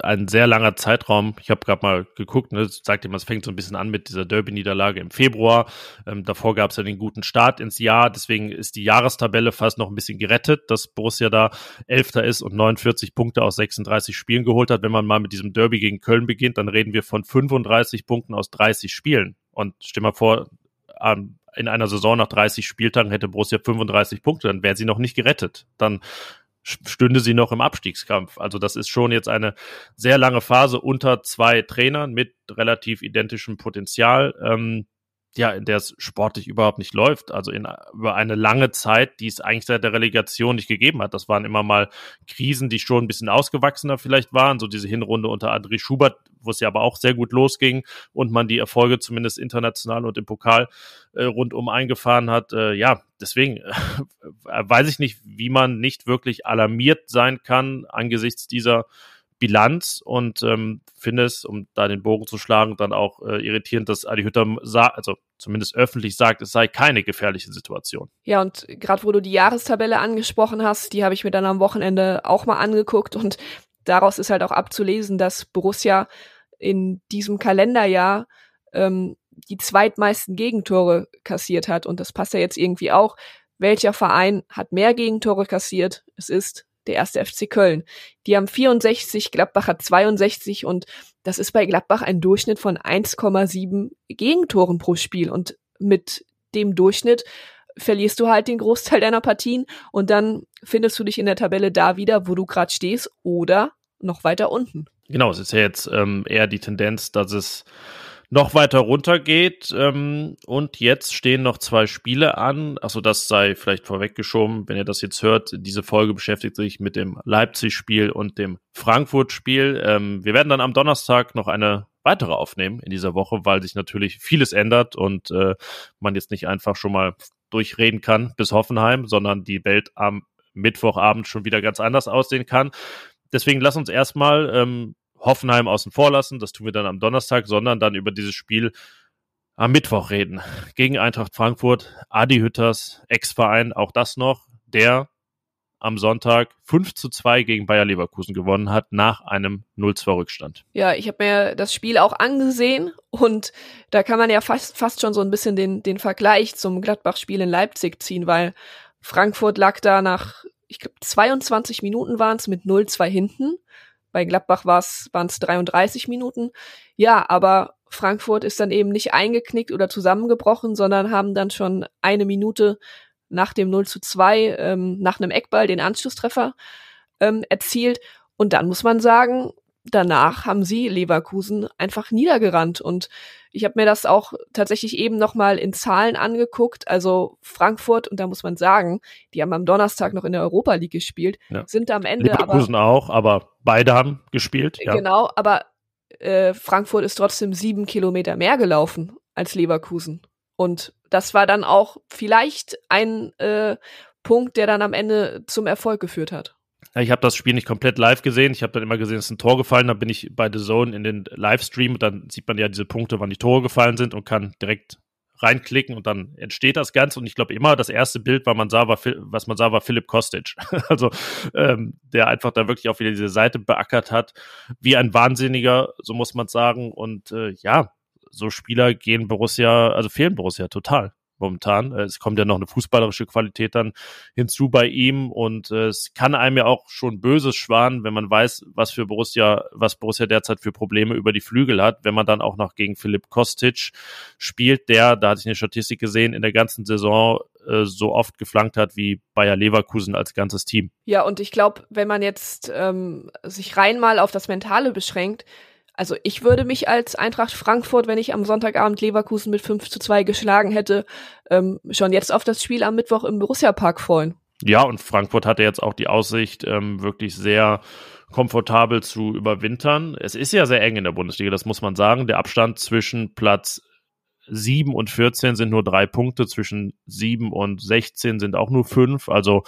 Speaker 1: ein sehr langer Zeitraum. Ich habe gerade mal geguckt, ne, sagt immer, es fängt so ein bisschen an mit dieser Derby-Niederlage im Februar. Ähm, davor gab es ja den guten Start ins Jahr, deswegen ist die Jahrestabelle fast noch ein bisschen gerettet, dass Borussia da Elfter ist und 49 Punkte aus 36 Spielen geholt hat. Wenn man mal mit diesem Derby gegen Köln beginnt, dann reden wir von 35 Punkten aus 30 Spielen. Und stell mal vor, ähm, in einer Saison nach 30 Spieltagen hätte Borussia 35 Punkte, dann wäre sie noch nicht gerettet. Dann stünde sie noch im Abstiegskampf. Also das ist schon jetzt eine sehr lange Phase unter zwei Trainern mit relativ identischem Potenzial. Ähm, ja, in der es sportlich überhaupt nicht läuft. Also in, über eine lange Zeit, die es eigentlich seit der Relegation nicht gegeben hat. Das waren immer mal Krisen, die schon ein bisschen ausgewachsener vielleicht waren. So diese Hinrunde unter André Schubert, wo es ja aber auch sehr gut losging und man die Erfolge zumindest international und im Pokal äh, rundum eingefahren hat. Äh, ja, deswegen äh, weiß ich nicht, wie man nicht wirklich alarmiert sein kann angesichts dieser Bilanz und ähm, finde es, um da den Bogen zu schlagen, dann auch äh, irritierend, dass Adi Hütter also zumindest öffentlich sagt, es sei keine gefährliche Situation.
Speaker 2: Ja, und gerade wo du die Jahrestabelle angesprochen hast, die habe ich mir dann am Wochenende auch mal angeguckt und daraus ist halt auch abzulesen, dass Borussia in diesem Kalenderjahr ähm, die zweitmeisten Gegentore kassiert hat und das passt ja jetzt irgendwie auch. Welcher Verein hat mehr Gegentore kassiert? Es ist der erste FC Köln. Die haben 64, Gladbach hat 62 und das ist bei Gladbach ein Durchschnitt von 1,7 Gegentoren pro Spiel und mit dem Durchschnitt verlierst du halt den Großteil deiner Partien und dann findest du dich in der Tabelle da wieder, wo du gerade stehst oder noch weiter unten.
Speaker 1: Genau, es ist ja jetzt ähm, eher die Tendenz, dass es noch weiter runter geht. Ähm, und jetzt stehen noch zwei Spiele an. Achso, das sei vielleicht vorweggeschoben, wenn ihr das jetzt hört. Diese Folge beschäftigt sich mit dem Leipzig-Spiel und dem Frankfurt-Spiel. Ähm, wir werden dann am Donnerstag noch eine weitere aufnehmen in dieser Woche, weil sich natürlich vieles ändert und äh, man jetzt nicht einfach schon mal durchreden kann bis Hoffenheim, sondern die Welt am Mittwochabend schon wieder ganz anders aussehen kann. Deswegen lass uns erstmal ähm, Hoffenheim außen vor lassen, das tun wir dann am Donnerstag, sondern dann über dieses Spiel am Mittwoch reden. Gegen Eintracht Frankfurt, Adi Hütters Ex-Verein, auch das noch, der am Sonntag 5 zu 2 gegen Bayer Leverkusen gewonnen hat, nach einem 0-2 Rückstand.
Speaker 2: Ja, ich habe mir das Spiel auch angesehen und da kann man ja fast, fast schon so ein bisschen den, den Vergleich zum Gladbach-Spiel in Leipzig ziehen, weil Frankfurt lag da nach, ich glaube, 22 Minuten waren es mit 0-2 hinten bei Gladbach waren es 33 Minuten. Ja, aber Frankfurt ist dann eben nicht eingeknickt oder zusammengebrochen, sondern haben dann schon eine Minute nach dem 0 zu 2, ähm, nach einem Eckball, den Anschlusstreffer ähm, erzielt. Und dann muss man sagen, danach haben sie Leverkusen einfach niedergerannt. Und ich habe mir das auch tatsächlich eben nochmal in Zahlen angeguckt. Also Frankfurt, und da muss man sagen, die haben am Donnerstag noch in der Europa League gespielt, ja. sind am Ende
Speaker 1: Leverkusen aber, auch, aber beide haben gespielt.
Speaker 2: Ja. Genau, aber äh, Frankfurt ist trotzdem sieben Kilometer mehr gelaufen als Leverkusen. Und das war dann auch vielleicht ein äh, Punkt, der dann am Ende zum Erfolg geführt hat.
Speaker 1: Ja, ich habe das Spiel nicht komplett live gesehen. Ich habe dann immer gesehen, es ist ein Tor gefallen. Dann bin ich bei The Zone in den Livestream und dann sieht man ja diese Punkte, wann die Tore gefallen sind und kann direkt reinklicken und dann entsteht das Ganze. Und ich glaube immer, das erste Bild, was man sah, war, was man sah, war Philipp Kostic. also ähm, der einfach da wirklich auch wieder diese Seite beackert hat, wie ein Wahnsinniger, so muss man sagen. Und äh, ja, so Spieler gehen Borussia, also fehlen Borussia total momentan. Äh, es kommt ja noch eine fußballerische Qualität dann hinzu bei ihm und äh, es kann einem ja auch schon Böses schwan, wenn man weiß, was für Borussia, was Borussia derzeit für Probleme über die Flügel hat, wenn man dann auch noch gegen Philipp Kostic spielt, der, da hatte ich eine Statistik gesehen, in der ganzen Saison äh, so oft geflankt hat wie Bayer Leverkusen als ganzes Team.
Speaker 2: Ja, und ich glaube, wenn man jetzt ähm, sich rein mal auf das Mentale beschränkt, also ich würde mich als Eintracht Frankfurt, wenn ich am Sonntagabend Leverkusen mit 5 zu 2 geschlagen hätte, ähm, schon jetzt auf das Spiel am Mittwoch im Borussia Park freuen.
Speaker 1: Ja, und Frankfurt hatte jetzt auch die Aussicht, ähm, wirklich sehr komfortabel zu überwintern. Es ist ja sehr eng in der Bundesliga, das muss man sagen. Der Abstand zwischen Platz 7 und 14 sind nur drei Punkte, zwischen 7 und 16 sind auch nur fünf. Also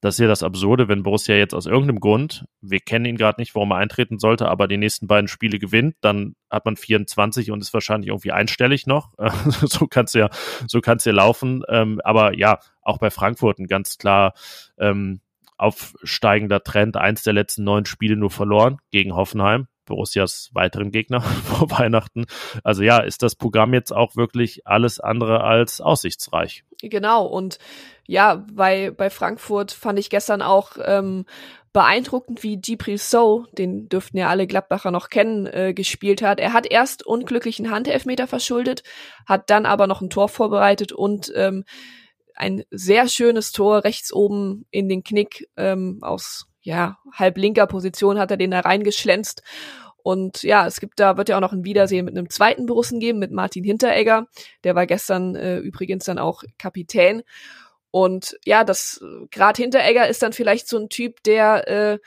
Speaker 1: das ist ja das Absurde, wenn Borussia jetzt aus irgendeinem Grund, wir kennen ihn gerade nicht, warum er eintreten sollte, aber die nächsten beiden Spiele gewinnt, dann hat man 24 und ist wahrscheinlich irgendwie einstellig noch. so kann's ja, so kann's ja laufen. Ähm, aber ja, auch bei Frankfurt ein ganz klar ähm, aufsteigender Trend. Eins der letzten neun Spiele nur verloren gegen Hoffenheim. Borussias weiteren Gegner vor Weihnachten. Also ja, ist das Programm jetzt auch wirklich alles andere als aussichtsreich.
Speaker 2: Genau, und ja, bei, bei Frankfurt fand ich gestern auch ähm, beeindruckend, wie Djibril So, den dürften ja alle Gladbacher noch kennen, äh, gespielt hat. Er hat erst unglücklichen Handelfmeter verschuldet, hat dann aber noch ein Tor vorbereitet und ähm, ein sehr schönes Tor rechts oben in den Knick ähm, aus ja, halb linker Position hat er den da reingeschlänzt. Und ja, es gibt da, wird ja auch noch ein Wiedersehen mit einem zweiten Borussen geben, mit Martin Hinteregger. Der war gestern äh, übrigens dann auch Kapitän. Und ja, das gerade Hinteregger ist dann vielleicht so ein Typ, der äh,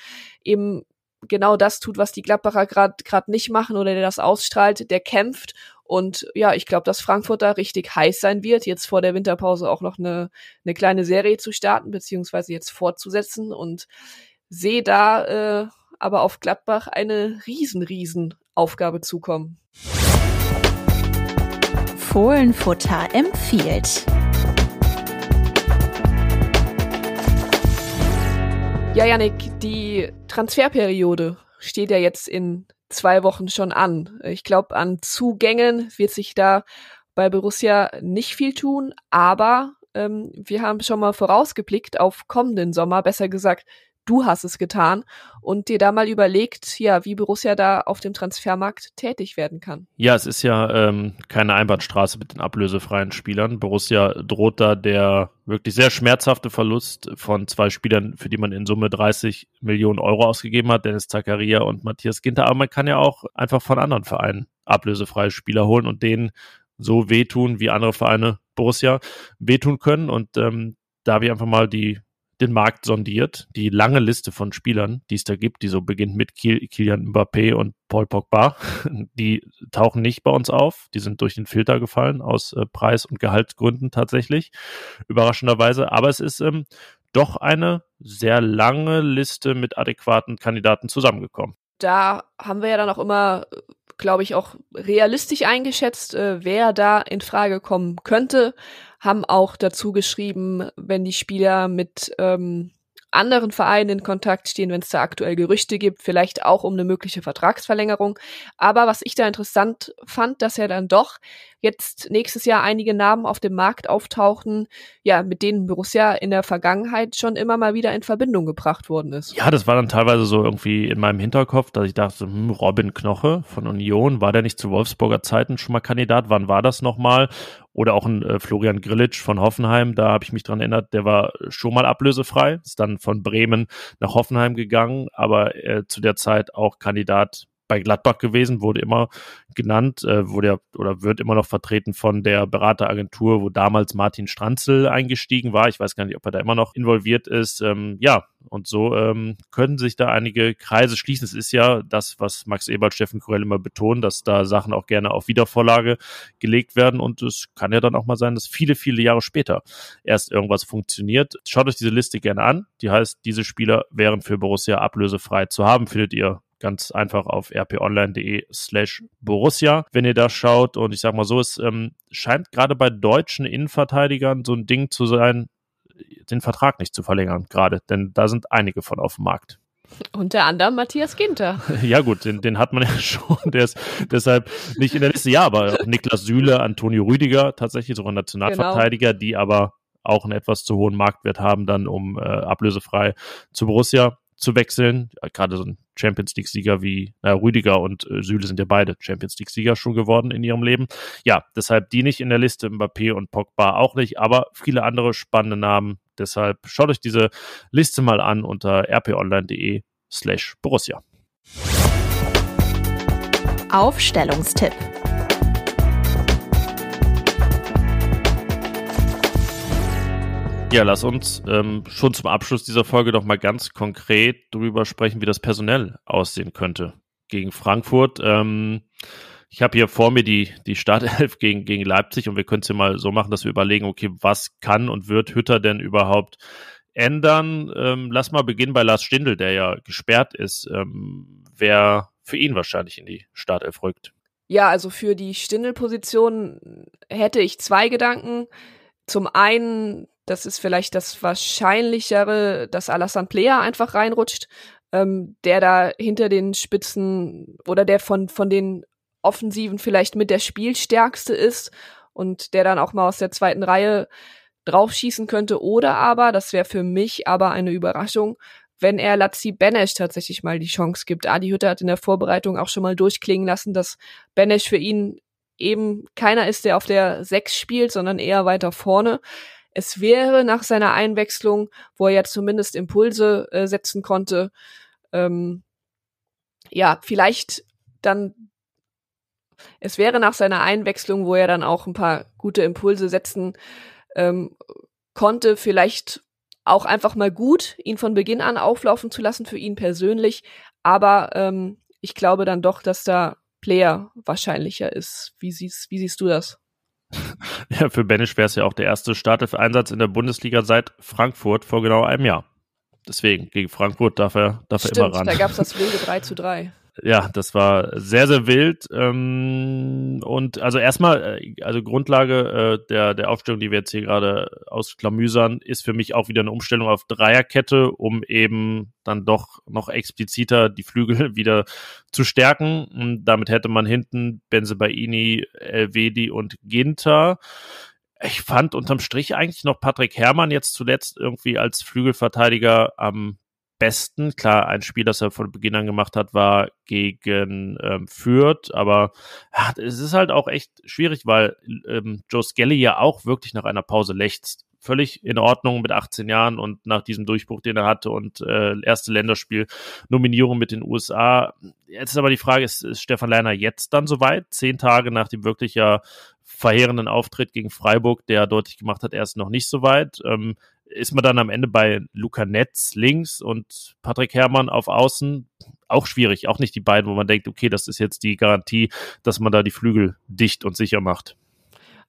Speaker 2: eben genau das tut, was die Gladbacher gerade gerade nicht machen oder der das ausstrahlt, der kämpft und ja, ich glaube, dass Frankfurt da richtig heiß sein wird, jetzt vor der Winterpause auch noch eine, eine kleine Serie zu starten, beziehungsweise jetzt fortzusetzen und sehe da äh, aber auf Gladbach eine riesen, riesen Aufgabe zukommen.
Speaker 4: Fohlenfutter empfiehlt.
Speaker 2: Ja, Janik, die Transferperiode steht ja jetzt in zwei Wochen schon an. Ich glaube, an Zugängen wird sich da bei Borussia nicht viel tun, aber ähm, wir haben schon mal vorausgeblickt auf kommenden Sommer, besser gesagt du hast es getan und dir da mal überlegt, ja, wie Borussia da auf dem Transfermarkt tätig werden kann.
Speaker 1: Ja, es ist ja ähm, keine Einbahnstraße mit den ablösefreien Spielern. Borussia droht da der wirklich sehr schmerzhafte Verlust von zwei Spielern, für die man in Summe 30 Millionen Euro ausgegeben hat, Dennis Zakaria und Matthias Ginter. Aber man kann ja auch einfach von anderen Vereinen ablösefreie Spieler holen und denen so wehtun, wie andere Vereine Borussia wehtun können. Und ähm, da habe ich einfach mal die den Markt sondiert, die lange Liste von Spielern, die es da gibt, die so beginnt mit Kilian Mbappé und Paul Pogba, die tauchen nicht bei uns auf, die sind durch den Filter gefallen aus äh, Preis- und Gehaltsgründen tatsächlich, überraschenderweise, aber es ist ähm, doch eine sehr lange Liste mit adäquaten Kandidaten zusammengekommen.
Speaker 2: Da haben wir ja dann auch immer glaube ich, auch realistisch eingeschätzt, äh, wer da in Frage kommen könnte haben auch dazu geschrieben, wenn die Spieler mit ähm, anderen Vereinen in Kontakt stehen, wenn es da aktuell Gerüchte gibt, vielleicht auch um eine mögliche Vertragsverlängerung. Aber was ich da interessant fand, dass ja dann doch jetzt nächstes Jahr einige Namen auf dem Markt auftauchen, ja, mit denen Borussia in der Vergangenheit schon immer mal wieder in Verbindung gebracht worden ist.
Speaker 1: Ja, das war dann teilweise so irgendwie in meinem Hinterkopf, dass ich dachte, hm, Robin Knoche von Union, war der nicht zu Wolfsburger Zeiten schon mal Kandidat? Wann war das nochmal? Oder auch ein äh, Florian Grillitsch von Hoffenheim, da habe ich mich dran erinnert, der war schon mal ablösefrei, ist dann von Bremen nach Hoffenheim gegangen, aber äh, zu der Zeit auch Kandidat bei Gladbach gewesen, wurde immer genannt, äh, wurde oder wird immer noch vertreten von der Berateragentur, wo damals Martin Stranzel eingestiegen war. Ich weiß gar nicht, ob er da immer noch involviert ist. Ähm, ja, und so ähm, können sich da einige Kreise schließen. Es ist ja das, was Max Eberl, Steffen Kurell immer betonen, dass da Sachen auch gerne auf Wiedervorlage gelegt werden. Und es kann ja dann auch mal sein, dass viele, viele Jahre später erst irgendwas funktioniert. Schaut euch diese Liste gerne an. Die heißt, diese Spieler wären für Borussia ablösefrei zu haben. Findet ihr ganz einfach auf rponline.de slash Borussia, wenn ihr da schaut. Und ich sag mal so, es ähm, scheint gerade bei deutschen Innenverteidigern so ein Ding zu sein, den Vertrag nicht zu verlängern, gerade, denn da sind einige von auf dem Markt.
Speaker 2: Unter anderem Matthias Ginter.
Speaker 1: Ja, gut, den, den hat man ja schon. Der ist deshalb nicht in der Liste. Ja, aber Niklas Süle, Antonio Rüdiger, tatsächlich sogar Nationalverteidiger, genau. die aber auch einen etwas zu hohen Marktwert haben, dann um äh, ablösefrei zu Borussia zu wechseln. Gerade so ein Champions League-Sieger wie äh, Rüdiger und äh, Süle sind ja beide Champions League-Sieger schon geworden in ihrem Leben. Ja, deshalb die nicht in der Liste, Mbappé und Pogba auch nicht, aber viele andere spannende Namen. Deshalb schaut euch diese Liste mal an unter rponline.de slash Borussia.
Speaker 4: Aufstellungstipp
Speaker 1: Ja, lass uns ähm, schon zum Abschluss dieser Folge doch mal ganz konkret darüber sprechen, wie das personell aussehen könnte gegen Frankfurt. Ähm, ich habe hier vor mir die, die Startelf gegen, gegen Leipzig und wir können es ja mal so machen, dass wir überlegen, okay, was kann und wird Hütter denn überhaupt ändern? Ähm, lass mal beginnen bei Lars Stindl, der ja gesperrt ist. Ähm, wer für ihn wahrscheinlich in die Startelf rückt.
Speaker 2: Ja, also für die Stindl-Position hätte ich zwei Gedanken. Zum einen das ist vielleicht das Wahrscheinlichere, dass Alassane Player einfach reinrutscht, ähm, der da hinter den Spitzen oder der von, von den Offensiven vielleicht mit der Spielstärkste ist und der dann auch mal aus der zweiten Reihe draufschießen könnte. Oder aber, das wäre für mich aber eine Überraschung, wenn er Lazzi Benesch tatsächlich mal die Chance gibt. Adi Hütter hat in der Vorbereitung auch schon mal durchklingen lassen, dass Benesch für ihn eben keiner ist, der auf der Sechs spielt, sondern eher weiter vorne. Es wäre nach seiner Einwechslung, wo er ja zumindest Impulse äh, setzen konnte, ähm, ja, vielleicht dann, es wäre nach seiner Einwechslung, wo er dann auch ein paar gute Impulse setzen ähm, konnte, vielleicht auch einfach mal gut, ihn von Beginn an auflaufen zu lassen für ihn persönlich. Aber ähm, ich glaube dann doch, dass da Player wahrscheinlicher ist. Wie siehst, wie siehst du das?
Speaker 1: Ja, für Benisch wäre es ja auch der erste Startelf-Einsatz in der Bundesliga seit Frankfurt vor genau einem Jahr. Deswegen, gegen Frankfurt darf er, darf
Speaker 2: Stimmt,
Speaker 1: er immer ran.
Speaker 2: Da gab es das wilde 3 zu 3
Speaker 1: ja, das war sehr, sehr wild. Ähm, und also erstmal, äh, also Grundlage äh, der, der Aufstellung, die wir jetzt hier gerade ausklamüsern, ist für mich auch wieder eine Umstellung auf Dreierkette, um eben dann doch noch expliziter die Flügel wieder zu stärken. Und damit hätte man hinten Benzebaini, Elvedi und Ginter ich fand unterm Strich eigentlich noch Patrick Herrmann jetzt zuletzt irgendwie als Flügelverteidiger am besten. Klar, ein Spiel, das er von Beginn an gemacht hat, war gegen ähm, Fürth, aber ja, es ist halt auch echt schwierig, weil ähm, Joe Skelly ja auch wirklich nach einer Pause lechzt. Völlig in Ordnung mit 18 Jahren und nach diesem Durchbruch, den er hatte und äh, erste Länderspiel-Nominierung mit den USA. Jetzt ist aber die Frage, ist, ist Stefan Leiner jetzt dann soweit? Zehn Tage nach dem wirklich ja verheerenden Auftritt gegen Freiburg, der deutlich gemacht hat, er ist noch nicht so weit. Ähm, ist man dann am Ende bei Luca Netz links und Patrick Herrmann auf Außen. Auch schwierig, auch nicht die beiden, wo man denkt, okay, das ist jetzt die Garantie, dass man da die Flügel dicht und sicher macht.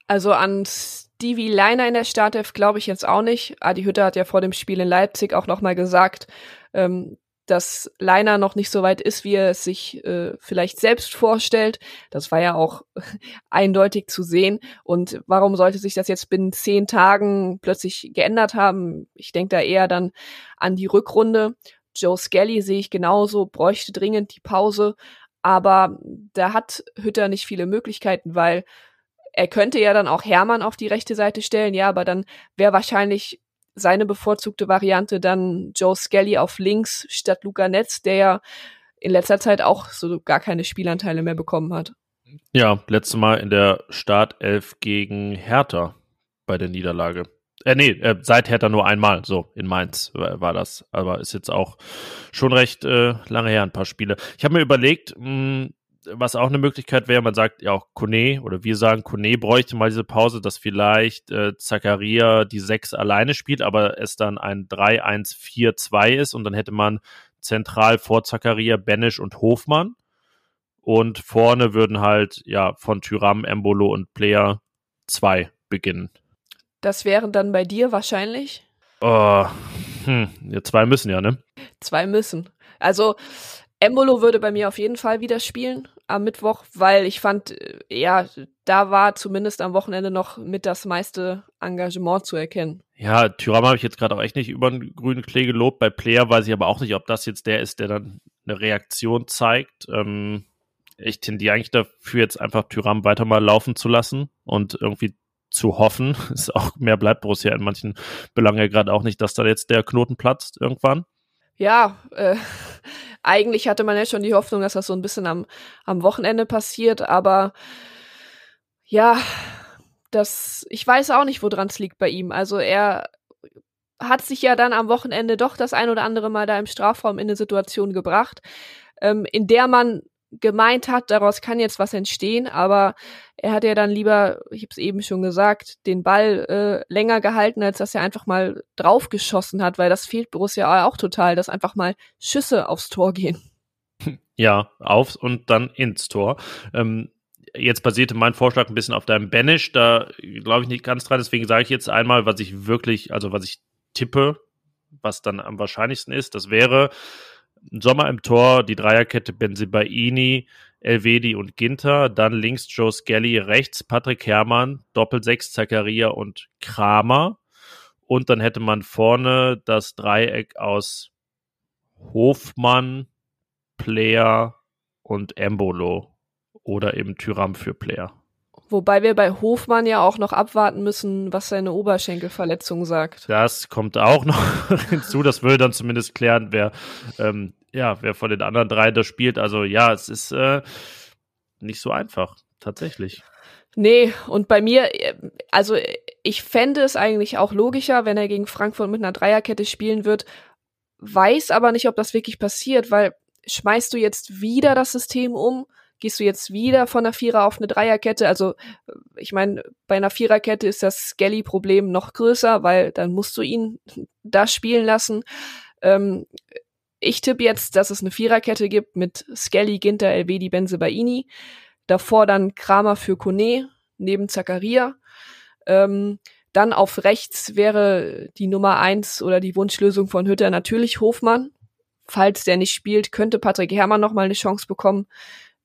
Speaker 2: Also an Stevie Leiner in der Startelf glaube ich jetzt auch nicht. Adi Hütter hat ja vor dem Spiel in Leipzig auch nochmal gesagt, ähm, dass Leiner noch nicht so weit ist, wie er es sich äh, vielleicht selbst vorstellt. Das war ja auch eindeutig zu sehen. Und warum sollte sich das jetzt binnen zehn Tagen plötzlich geändert haben? Ich denke da eher dann an die Rückrunde. Joe Skelly sehe ich genauso, bräuchte dringend die Pause. Aber da hat Hütter nicht viele Möglichkeiten, weil er könnte ja dann auch Hermann auf die rechte Seite stellen, ja, aber dann wäre wahrscheinlich seine bevorzugte Variante dann Joe Skelly auf links statt Luca Netz, der ja in letzter Zeit auch so gar keine Spielanteile mehr bekommen hat.
Speaker 1: Ja, letztes Mal in der Startelf gegen Hertha bei der Niederlage. Äh, nee, äh, seit Hertha nur einmal, so in Mainz war, war das. Aber ist jetzt auch schon recht äh, lange her, ein paar Spiele. Ich habe mir überlegt, mh, hm, was auch eine Möglichkeit wäre, man sagt ja auch Kone oder wir sagen, Kone bräuchte mal diese Pause, dass vielleicht äh, Zakaria die 6 alleine spielt, aber es dann ein 3-1-4-2 ist und dann hätte man zentral vor Zakaria Benisch und Hofmann und vorne würden halt ja von Tyram, Embolo und Player 2 beginnen.
Speaker 2: Das wären dann bei dir wahrscheinlich?
Speaker 1: Oh, hm, ja, zwei müssen ja, ne?
Speaker 2: Zwei müssen. Also Embolo würde bei mir auf jeden Fall wieder spielen am Mittwoch, weil ich fand, äh, ja, da war zumindest am Wochenende noch mit das meiste Engagement zu erkennen.
Speaker 1: Ja, Tyram habe ich jetzt gerade auch echt nicht über den grünen Klee gelobt. Bei Player weiß ich aber auch nicht, ob das jetzt der ist, der dann eine Reaktion zeigt. Ähm, ich tendiere eigentlich dafür, jetzt einfach Tyram weiter mal laufen zu lassen und irgendwie zu hoffen. Ist auch mehr bleibt Borussia in manchen Belangen ja gerade auch nicht, dass da jetzt der Knoten platzt irgendwann.
Speaker 2: Ja, äh, eigentlich hatte man ja schon die Hoffnung, dass das so ein bisschen am, am Wochenende passiert, aber ja, das, ich weiß auch nicht, woran es liegt bei ihm. Also er hat sich ja dann am Wochenende doch das ein oder andere Mal da im Strafraum in eine Situation gebracht, ähm, in der man gemeint hat, daraus kann jetzt was entstehen, aber er hat ja dann lieber, ich habe es eben schon gesagt, den Ball äh, länger gehalten, als dass er einfach mal draufgeschossen hat, weil das fehlt Borussia auch total, dass einfach mal Schüsse aufs Tor gehen.
Speaker 1: Ja, aufs und dann ins Tor. Ähm, jetzt basierte mein Vorschlag ein bisschen auf deinem Banish, da glaube ich nicht ganz dran, deswegen sage ich jetzt einmal, was ich wirklich, also was ich tippe, was dann am wahrscheinlichsten ist, das wäre Sommer im Tor, die Dreierkette Benzibaini, Elvedi und Ginter, dann links Joe Skelly, rechts Patrick Herrmann, Doppelsechs Zakaria und Kramer. Und dann hätte man vorne das Dreieck aus Hofmann, Player und Embolo oder eben Tyram für Player.
Speaker 2: Wobei wir bei Hofmann ja auch noch abwarten müssen, was seine Oberschenkelverletzung sagt.
Speaker 1: Das kommt auch noch hinzu. Das würde dann zumindest klären, wer, ähm, ja, wer von den anderen drei das spielt. Also ja, es ist äh, nicht so einfach, tatsächlich.
Speaker 2: Nee, und bei mir, also ich fände es eigentlich auch logischer, wenn er gegen Frankfurt mit einer Dreierkette spielen wird, weiß aber nicht, ob das wirklich passiert, weil schmeißt du jetzt wieder das System um? Gehst du jetzt wieder von einer Vierer auf eine Dreierkette? Also, ich meine, bei einer Viererkette ist das Skelly-Problem noch größer, weil dann musst du ihn da spielen lassen. Ähm, ich tippe jetzt, dass es eine Viererkette gibt mit Skelly, Ginter, Elvedi, Benze, Baini. Davor dann Kramer für Kone neben Zakaria. Ähm, dann auf rechts wäre die Nummer eins oder die Wunschlösung von Hütter natürlich Hofmann. Falls der nicht spielt, könnte Patrick Herrmann noch mal eine Chance bekommen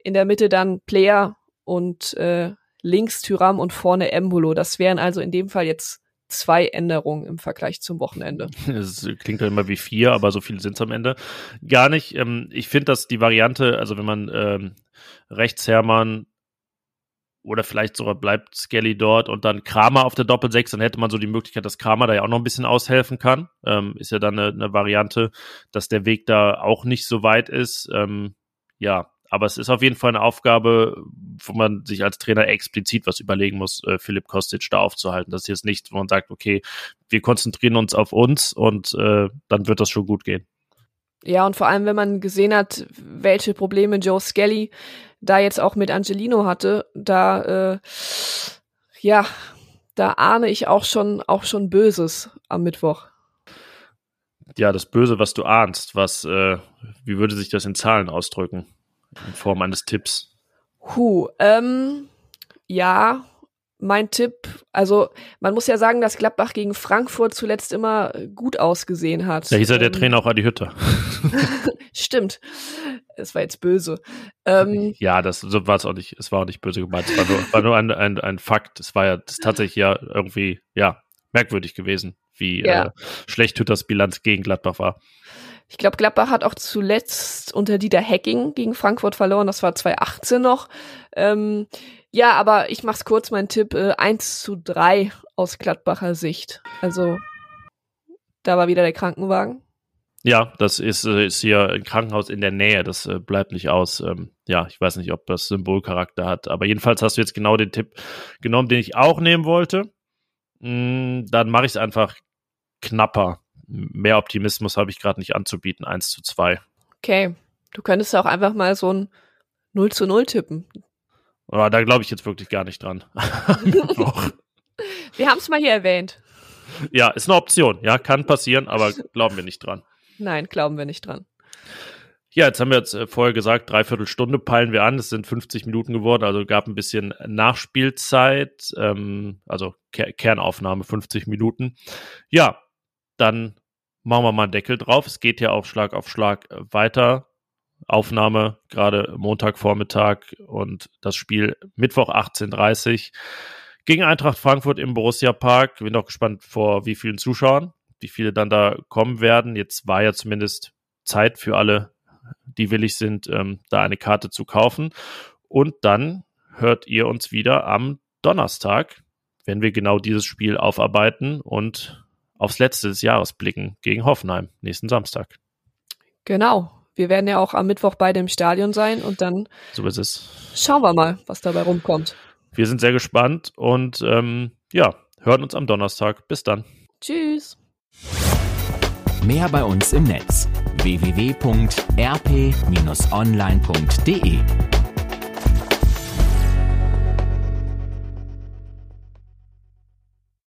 Speaker 2: in der Mitte dann Player und äh, links Tyram und vorne Embolo. Das wären also in dem Fall jetzt zwei Änderungen im Vergleich zum Wochenende.
Speaker 1: Es klingt ja immer wie vier, aber so viele sind es am Ende gar nicht. Ähm, ich finde, dass die Variante, also wenn man ähm, rechts Hermann oder vielleicht sogar bleibt Skelly dort und dann Kramer auf der Doppelsechs, dann hätte man so die Möglichkeit, dass Kramer da ja auch noch ein bisschen aushelfen kann. Ähm, ist ja dann eine, eine, Variante, dass der Weg da auch nicht so weit ist. Ähm, ja, aber es ist auf jeden Fall eine Aufgabe, wo man sich als Trainer explizit was überlegen muss, äh, Philipp Kostic da aufzuhalten. Das ist jetzt nicht, wo man sagt, okay, wir konzentrieren uns auf uns und äh, dann wird das schon gut gehen.
Speaker 2: Ja, und vor allem, wenn man gesehen hat, welche Probleme Joe Skelly da jetzt auch mit Angelino hatte, da, äh, ja, da ahne ich auch schon, auch schon Böses am Mittwoch.
Speaker 1: Ja, das Böse, was du ahnst, was, äh, wie würde sich das in Zahlen ausdrücken? In Form eines Tipps?
Speaker 2: Huh, ähm, ja, mein Tipp, also man muss ja sagen, dass Gladbach gegen Frankfurt zuletzt immer gut ausgesehen hat.
Speaker 1: Da hieß ja der ähm, Trainer auch Adi Hütter.
Speaker 2: Stimmt. Es war jetzt böse. Ähm,
Speaker 1: ja, das so war es auch nicht. Es war auch nicht böse gemeint. Es war nur, war nur ein, ein, ein Fakt. Es war ja das tatsächlich ja irgendwie ja merkwürdig gewesen, wie ja. äh, schlecht Hütters Bilanz gegen Gladbach war.
Speaker 2: Ich glaube, Gladbach hat auch zuletzt unter Dieter Hacking gegen Frankfurt verloren. Das war 2018 noch. Ähm, ja, aber ich mach's kurz, mein Tipp, äh, 1 zu 3 aus Gladbacher Sicht. Also, da war wieder der Krankenwagen.
Speaker 1: Ja, das ist, äh, ist hier ein Krankenhaus in der Nähe. Das äh, bleibt nicht aus. Ähm, ja, ich weiß nicht, ob das Symbolcharakter hat. Aber jedenfalls hast du jetzt genau den Tipp genommen, den ich auch nehmen wollte. Mm, dann mache ich es einfach knapper mehr Optimismus habe ich gerade nicht anzubieten. 1 zu 2.
Speaker 2: Okay. Du könntest auch einfach mal so ein 0 zu 0 tippen.
Speaker 1: Aber da glaube ich jetzt wirklich gar nicht dran.
Speaker 2: wir haben es mal hier erwähnt.
Speaker 1: Ja, ist eine Option. Ja, kann passieren, aber glauben wir nicht dran.
Speaker 2: Nein, glauben wir nicht dran.
Speaker 1: Ja, jetzt haben wir jetzt äh, vorher gesagt, dreiviertel Stunde peilen wir an. Es sind 50 Minuten geworden, also gab ein bisschen Nachspielzeit, ähm, also Ker Kernaufnahme 50 Minuten. Ja, dann machen wir mal einen Deckel drauf. Es geht ja auch Schlag auf Schlag weiter. Aufnahme gerade Montagvormittag und das Spiel Mittwoch 18.30 gegen Eintracht Frankfurt im Borussia Park. Bin auch gespannt, vor wie vielen Zuschauern, wie viele dann da kommen werden. Jetzt war ja zumindest Zeit für alle, die willig sind, ähm, da eine Karte zu kaufen. Und dann hört ihr uns wieder am Donnerstag, wenn wir genau dieses Spiel aufarbeiten und aufs letzte des Jahres blicken gegen Hoffenheim nächsten Samstag.
Speaker 2: Genau. Wir werden ja auch am Mittwoch beide im Stadion sein und dann
Speaker 1: so ist es.
Speaker 2: schauen wir mal, was dabei rumkommt.
Speaker 1: Wir sind sehr gespannt und ähm, ja, hören uns am Donnerstag. Bis dann.
Speaker 2: Tschüss.
Speaker 3: Mehr bei uns im Netz www.rp-online.de